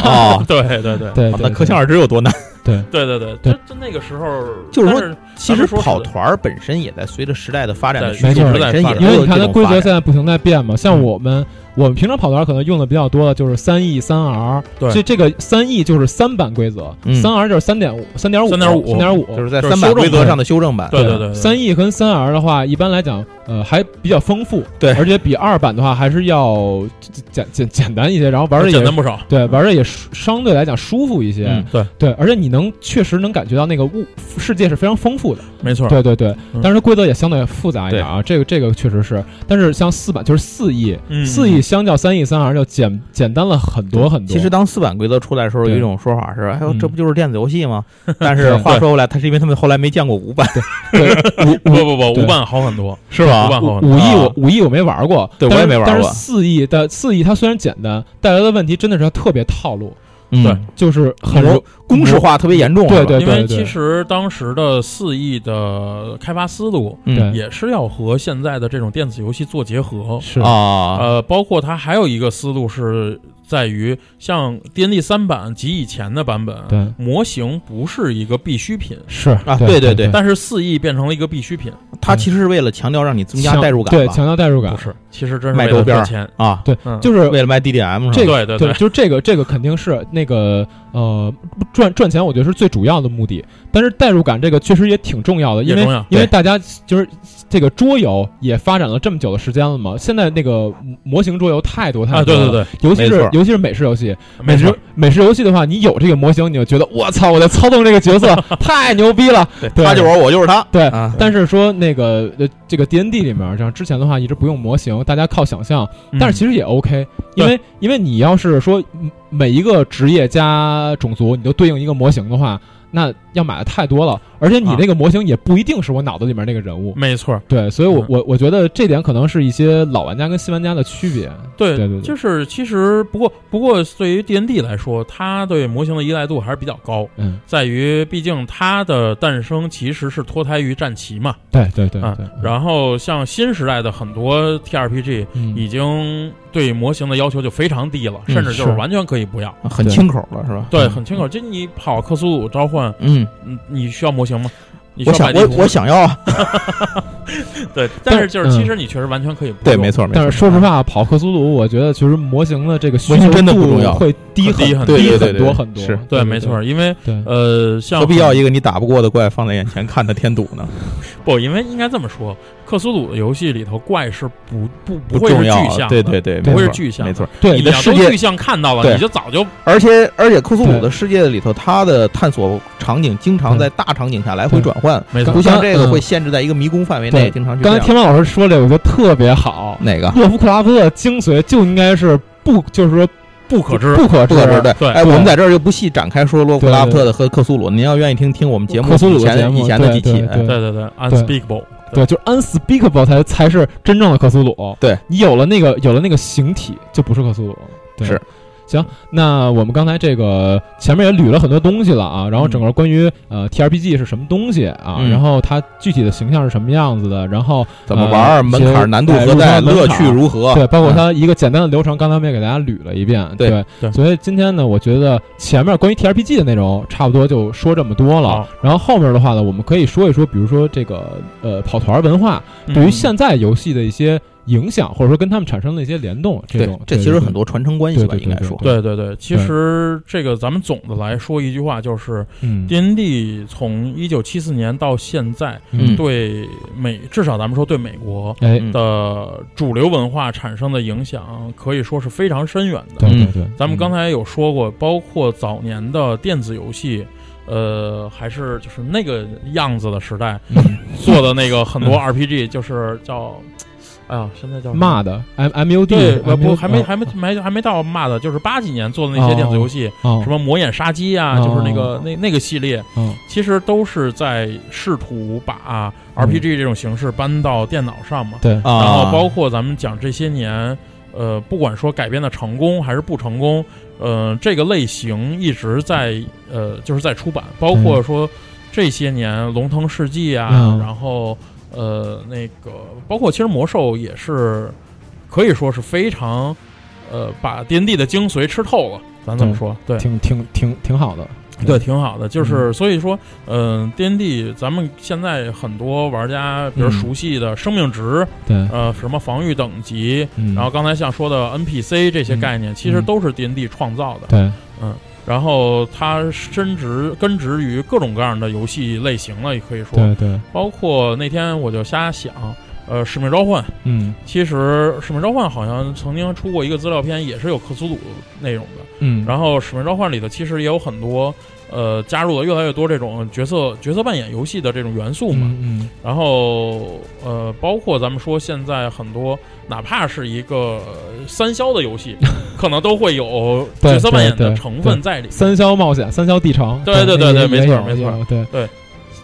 哦，对对对对，对那可想而知有多难。对。对对，对就就那个时候，就是说其实说跑团儿本身也在随着时代的发展的对趋势没错本身也因为你看它它规则现在不停在变嘛，像嗯。我们我们平常跑团可能用的比较多的就是三 E 三 R，对。这这个三 E 就是三版规则，嗯。三 R 就是三点五、三点五、3.5三点五，就是在就是修正三版规则上的修正版。对对对对三 E 跟三 R 的话，一般来讲，呃，还比较丰富，对。而且比二版的话还是要简简简单一些，然后玩的也简单不少。对，玩的也相对来讲舒服一些，嗯对。对，而且你能确实能感觉到那个物世界是非常丰富的，没错，对对对，嗯。但是规则也相对复杂一点啊，这个这个确实是，但是像四版就是四亿嗯四亿相较三亿三 R 就简简单了很多很多。其实当四版规则出来的时候，有一种说法是：“哎呦，嗯。这不就是电子游戏吗？” 但是话说回来，它是因为他们后来没见过五版，对五五不不不，五版好很多，是吧？五版好很多。五 E 啊。我五亿我没玩过，对我也没玩过。但是四亿的四亿它虽然简单，带来的问题真的是它特别套路，嗯对，就是很公式化特别严重。对对因为其实当时的四 E 的开发思路也是要和现在的这种电子游戏做结合。是。啊，呃，包括它还有一个思路是在于，像 D N D 三版及以前的版本，对。模型不是一个必需品，是啊对对对对但是四 E 变成了一个必需品。它其实是为了强调让你增加代入感对，强调代入感。不，是，其实真是为了卖周边钱。啊，对，嗯就是为了卖 DDM 这是吧？对，对对对就是这个这个肯定是那个呃赚赚钱，我觉得是最主要的目的。但是代入感这个确实也挺重要的，因为因为大家就是这个桌游也发展了这么久的时间了嘛，现在那个模型桌游太多太啊，多了，对对对，尤其是尤其是美式游戏，美式，美式游戏的话，你有这个模型，你就觉得我操，我在操纵这个角色 太牛逼了，对他就是我，我就是他。对。啊，但是说那个呃，这个 D N D 里面，像之前的话一直不用模型，大家靠想象，但是其实也 OK，因为因为你要是说嗯每一个职业加种族你都对应一个模型的话，那要买的太多了，而且你啊那个模型也不一定是我脑子里面那个人物。没错，对，所以我嗯我我觉得这点可能是一些老玩家跟新玩家的区别。对对对对就是其实不过不过对于 D N D 来说，它对模型的依赖度还是比较高，嗯，在于毕竟它的诞生其实是脱胎于战旗嘛，对对对啊对。然后像新时代的很多 T R P G 嗯已经对模型的要求就非常低了，嗯甚至就是是完全可以不要。很对清口了，是吧？对，嗯很清口。就你跑克苏鲁召唤，嗯，嗯，你需要模型吗？你需我想我我想要啊，对，但是就是嗯其实你确实完全可以不对，用没错，没错。但是说实话，跑克苏鲁，我觉得其实模型的这个需求真的不度重要会低很低很多很多。是对，对没错，。因为，呃，像何必要一个你打不过的怪放在眼前看他添堵呢？不？因为应该这么说，克苏鲁的游戏里头怪是不不不会是重要具象的，对对对，不会是具象没错。对你的世界具象看到了，对你就早就而且而且克苏鲁的世界里头，它的探索场景经常在大场景下来回转换，没错不像这个嗯会限制在一个迷宫范围内，经常去。刚才天猫老师说这个，我觉得特别好。哪个？洛夫克拉夫特的精髓就应该是不，就是说不可知。不可知对。对哎，我们在这儿就不细展开说洛克拉夫特的和克苏鲁。您要愿意听，听我们节目克苏鲁以前以前的几期。对对对，unspeakable，对，就是 unspeakable 才才是真正的克苏鲁。对你有了那个有了那个形体，就不是克苏鲁。对是。行，那我们刚才这个前面也捋了很多东西了啊，然后整个关于呃 T R P G 是什么东西啊，嗯然后它具体的形象是什么样子的，然后怎么玩门一些槛难度哎何在？入门乐槛趣如何？对，包括嗯它一个简单的流程，刚才我们也给大家捋了一遍。对对对所以今天呢，我觉得前面关于 T R P G 的内容差不多就说这么多了好。然后后面的话呢，我们可以说一说，比如说这个呃跑团文化对于嗯现在游戏的一些影响，或者说跟他们产生的一些联动，这种，这其实很多传承关系吧，应该说。对对对，其实这个咱们总的来说一句话就是嗯，D N D 从一九七四年到现在，嗯。对美至少咱们说对美国的主流文化产生的影响，可以说是非常深远的。对对对，咱们刚才有说过，包括早年的电子游戏，呃，还是就是那个样子的时代嗯。做的那个很多 RPG，就是叫，哎呀，现在叫骂的 M M U D 不还没还没没还没到骂的，就是八几年做的那些电子游戏，哦。什么魔眼杀机啊，哦就是那个那那个系列，哦。其实都是在试图把嗯。RPG 这种形式搬到电脑上嘛。对。啊，然后包括咱们讲这些年，呃，不管说改编的成功还是不成功，呃，这个类型一直在呃就是在出版，包括说这些年《龙腾世纪》啊，嗯。然后呃那个包括其实魔兽也是可以说是非常呃把 D N D 的精髓吃透了，咱这么说，对。挺挺挺挺好的。对，挺好的，就是所以说，嗯、d N D 咱们现在很多玩家，比如嗯。熟悉的生命值，对，呃，什么防御等级，嗯。然后刚才像说的 NPC 这些嗯。概念，其实嗯都是 D N D 创造的。对，然后它深植根植于各种各样的游戏类型了，也可以说，对对，包括那天我就瞎想，呃，使命召唤，嗯其实使命召唤好像曾经出过一个资料片，也是有克苏鲁内容的。嗯，然后使命召唤里头其实也有很多。呃，加入了越来越多这种角色角色扮演游戏的这种元素嘛，嗯然后呃，包括咱们说现在很多，哪怕是一个三消的游戏，可能都会有角色扮演对对的成分在里面。三消冒险，三消地城，对对对对没错没错也有对，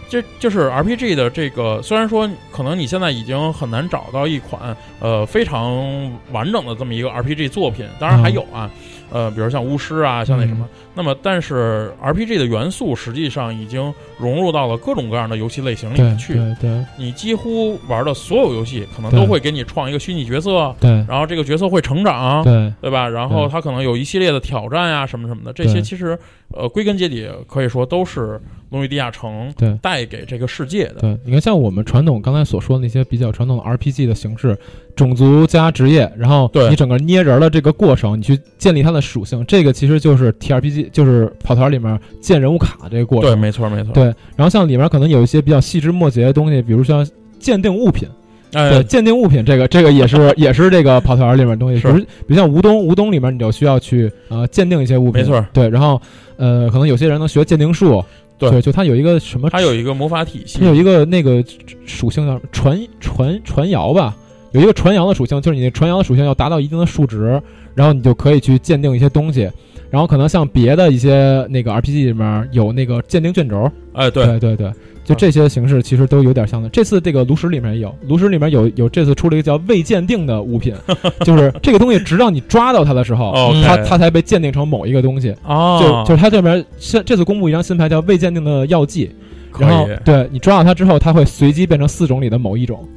这就是 RPG 的这个，虽然说可能你现在已经很难找到一款呃非常完整的这么一个 RPG 作品，当然还有啊，呃，比如像巫师啊，像那什么，那么但是 RPG 的元素实际上已经融入到了各种各样的游戏类型里面去。对对。你几乎玩的所有游戏，可能都会给你创一个虚拟角色，对。然后这个角色会成长，对。对吧？然后对。它可能有一系列的挑战呀、什么什么的，这些其实呃归根结底可以说都是《龙与地下城》对带给这个世界的。对，你看，像我们传统刚才所说的那些比较传统的 RPG 的形式，种族加职业，然后对你整个捏人的这个过程，你去建立它的属性，这个其实就是 TRPG，就是跑团里面建人物卡这个过程对，程。没错没错。对，然后像里面可能有一些比较细枝末节的东西，比如像鉴定物品，对，哎，鉴定物品这个这个也是 也是这个跑团里面的东西，比是如比如像吴东，吴东里面你就需要去呃鉴定一些物品，没错对，然后呃可能有些人能学鉴定术，对。就它有一个什么它有一个魔法体系。它，有一个那个属性叫传传传谣吧，有一个传谣的属性，就是你那传谣的属性要达到一定的数值，然后你就可以去鉴定一些东西。然后可能像别的一些那个 RPG 里面有那个鉴定卷轴，哎，对，对对对，就这些形式其实都有点像的。这次这个炉石里面也有，炉石里面有有这次出了一个叫未鉴定的物品，就是这个东西直到你抓到它的时候，哦它它才被鉴定成某一个东西。哦，就就是它这边现这次公布一张新牌叫未鉴定的药剂，然后对你抓到它之后，它会随机变成四种里的某一种。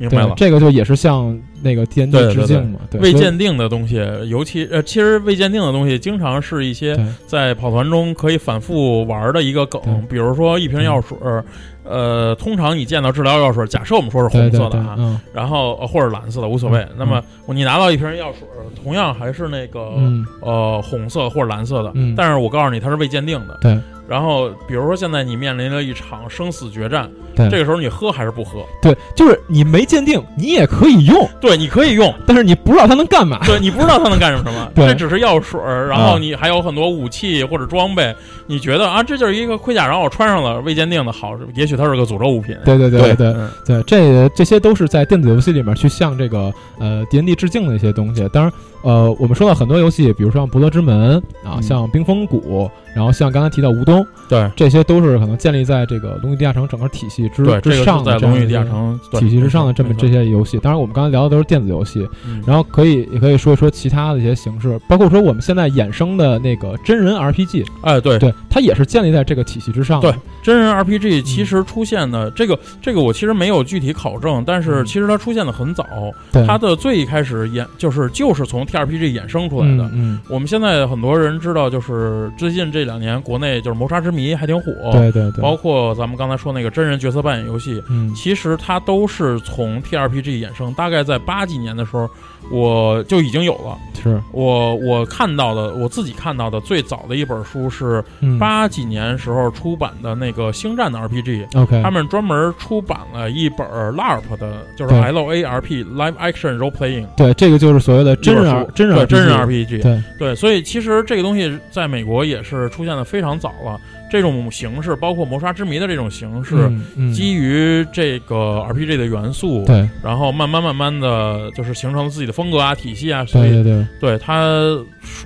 明白了，。这个就也是向那个 D N 对 D 对致敬嘛。对，未鉴定的东西，尤其呃，其实未鉴定的东西，经常是一些在跑团中可以反复玩的一个梗。比如说一瓶药水儿，呃，通常你见到治疗药水，假设我们说是红色的哈，嗯然后呃或者蓝色的无所谓嗯。那么你拿到一瓶药水儿，同样还是那个嗯呃红色或者蓝色的嗯，但是我告诉你它是未鉴定的。对。然后比如说现在你面临了一场生死决战，对这个时候你喝还是不喝？对，就是你没鉴定，你也可以用，对，你可以用，但是你不知道它能干嘛。对你不知道它能干什么，对这只是药水儿，然后啊你还有很多武器或者装备，你觉得啊，这就是一个盔甲，然后我穿上了未鉴定的，好，也许它是个诅咒物品。对对对对对嗯对，这这些都是在电子游戏里面去向这个呃 D N D 致敬的一些东西。当然，呃，我们说到很多游戏，比如说像《伯乐之门》啊，嗯像《冰封谷》，然后像刚才提到《吴东》，对这些都是可能建立在这个《龙与地下城》整个体系之之上的龙与地下城体系之上的这么这些游戏。当然，我们刚才聊的都是电子游戏，嗯然后可以也可以说一说其他的一些形式，包括说我们现在衍生的那个真人 RPG，哎，对对，它也是建立在这个体系之上。对真人 RPG 其实出现的这个这个我其实没有具体考证，但是嗯其实它出现的很早，对，它的最一开始衍就是就是从 TRPG 衍生出来的。嗯我们现在很多人知道，就是最近这两年国内就是谋杀之谜还挺火，嗯，对对对，包括咱们刚才说那个真人角色扮演游戏，嗯。其实它都是从 TRPG 衍生。大概在八几年的时候，我就已经有了。是。我我看到的，我自己看到的最早的一本书是嗯。八几年时候出版的那个星战的 RPG，OK，他们专门出版了一本 LARP 的，就是 LARP Live Action Role Playing 对这个就是所谓的真人 R 书真人对真人 RPG RPG，对。对，所以其实这个东西在美国也是出现的非常早了。这种形式，包括魔刷之谜的这种形式，嗯嗯。基于这个 RPG 的元素，对。然后慢慢慢慢的就是形成了自己的风格啊、体系啊，所以对对对。对它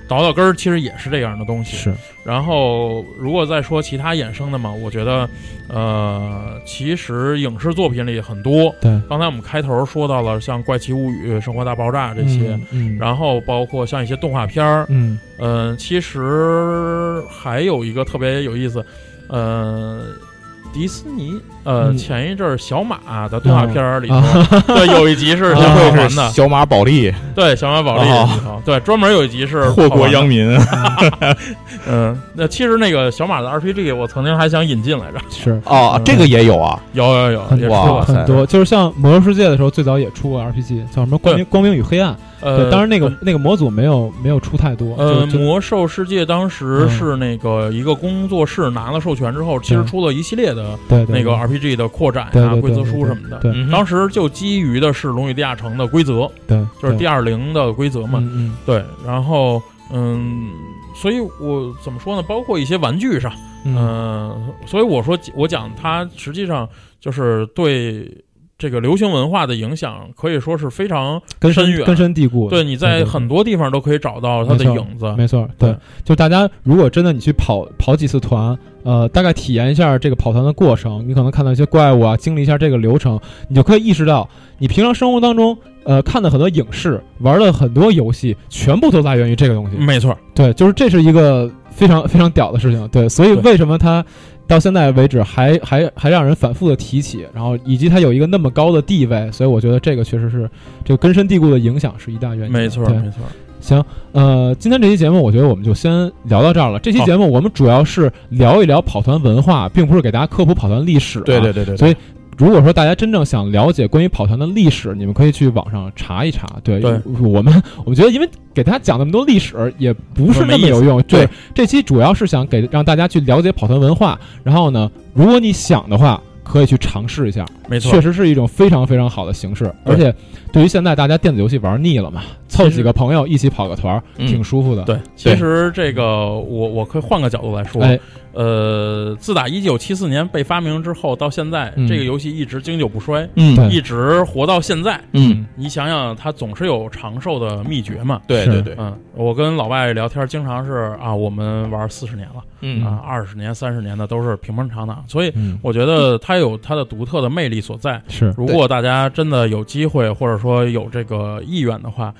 倒到根儿其实也是这样的东西。是。然后如果再说其他衍生的嘛，我觉得呃，其实影视作品里很多。对。刚才我们开头说到了像《怪奇物语》《生活大爆炸》这些，嗯嗯。然后包括像一些动画片儿，嗯。嗯、其实还有一个特别有意思，呃，迪士尼呃、嗯。前一阵儿小马的动画片儿里对有一集是啊。小马会环的，是 小马宝莉。对小马宝莉哦里头，对专门有一集是 祸好玩的。国殃民，嗯，那其实那个小马的 RPG 我曾经还想引进来着，是。哦，这个也有啊，有有有，很也出哇了。很多，就是像《魔兽世界》的时候，最早也出过 RPG，叫什么《光明光明与黑暗》。呃，当然那个那个模组没有没有出太多。呃，魔兽世界当时嗯是那个一个工作室拿了授权之后，其实出了一系列的那个 RPG 的扩展啊、规则书什么的。对嗯当时就基于的是《龙与地下城》的规则，对，就是 D 二零的规则嘛。嗯嗯对，然后嗯，所以我怎么说呢？包括一些玩具上，嗯嗯，所以我说我讲它实际上就是对这个流行文化的影响，可以说是非常根深远根深蒂固。对。你在很多地方都可以找到它的影子。没错，对对，就大家如果真的你去跑跑几次团，呃，大概体验一下这个跑团的过程，你可能看到一些怪物啊，经历一下这个流程，你就可以意识到，你平常生活当中，呃，看的很多影视，玩的很多游戏，全部都来源于这个东西。没错，对，就是这是一个非常非常屌的事情。对，所以为什么它到现在为止还还还让人反复的提起，然后以及它有一个那么高的地位，所以我觉得这个确实是这个根深蒂固的影响是一大原因。没错，对没错。行，呃，今天这期节目我觉得我们就先聊到这儿了。这期节目我们主要是聊一聊跑团文化，并不是给大家科普跑团历史、啊。对对对对，所以如果说大家真正想了解关于跑团的历史，你们可以去网上查一查。对，对我们我们觉得，因为给大家讲那么多历史也不是那么有用。对，这期主要是想给让大家去了解跑团文化。然后呢，如果你想的话，可以去尝试一下。没错，确实是一种非常非常好的形式。而且对于现在大家电子游戏玩腻了嘛，凑几个朋友一起跑个团儿，嗯挺舒服的。对。其实这个我我可以换个角度来说，哎，呃，自打一九七四年被发明之后到现在，嗯这个游戏一直经久不衰，嗯一直活到现在。嗯，你想想，它总是有长寿的秘诀嘛。对对对，嗯，我跟老外聊天，经常是啊，我们玩四十年了，嗯啊，二十年、三十年的都是平平常常，所以嗯，我觉得它有它的独特的魅力所在。是如果大家真的有机会，或者说有这个意愿的话，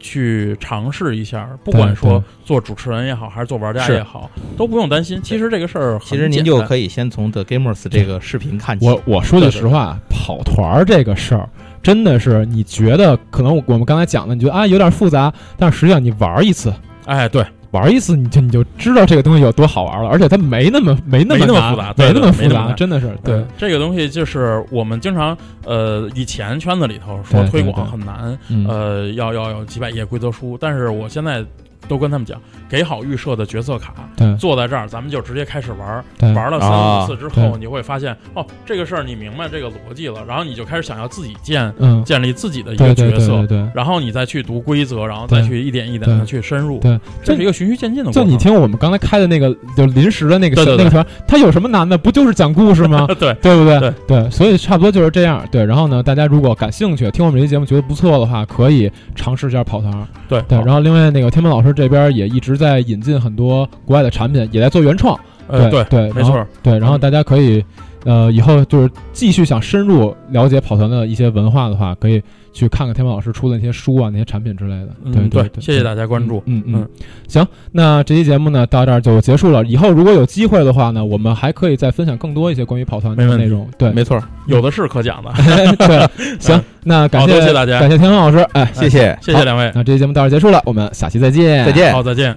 去尝试一下，不管说做主持人也好，还是做玩家也好，都不用担心。其实这个事儿其实您就可以先从 The Gamers 这个视频看起。我我说句对对实话，跑团儿这个事儿，真的是你觉得可能我们刚才讲的，你觉得啊有点复杂，但是实际上你玩一次，哎，对，玩一次你就你就知道这个东西有多好玩了，而且它没那么没那么没那么复杂对没那么复杂，真的是对。嗯，这个东西就是我们经常呃，以前圈子里头说推广很难，嗯。呃，要要有几百页规则书，但是我现在都跟他们讲，给好预设的角色卡，对。坐在这儿，咱们就直接开始玩玩了三啊五次之后，你会发现哦，这个事儿你明白这个逻辑了，然后你就开始想要自己建嗯。建立自己的一个角色，对对对。然后你再去读规则，然后再去一点一点的去深入，对，这是一个循序渐进的过程。就。你听我们刚才开的那个就临时的那个那个团，它有什么难的？不就是讲故事吗？对。对不对？对。对，所以差不多就是这样。对，然后呢，大家如果感兴趣，听我们这期节目觉得不错的话，可以尝试一下跑团。对。对，然后另外那个天门老师这边也一直在引进很多国外的产品，也在做原创。呃对对，没错，对，然后大家可以呃以后就是继续想深入了解跑团的一些文化的话，可以去看看天猫老师出的那些书啊、那些产品之类的。嗯对对，谢谢大家关注。嗯嗯嗯，行，那这期节目呢到这儿就结束了。以后如果有机会的话呢，我们还可以再分享更多一些关于跑团的内容。对，没错，有的是可讲的，对，行，那感谢大家感谢天风老师，哎，谢谢，谢谢两位，那这期节目到这儿结束了，我们下期再见，再见好，再见。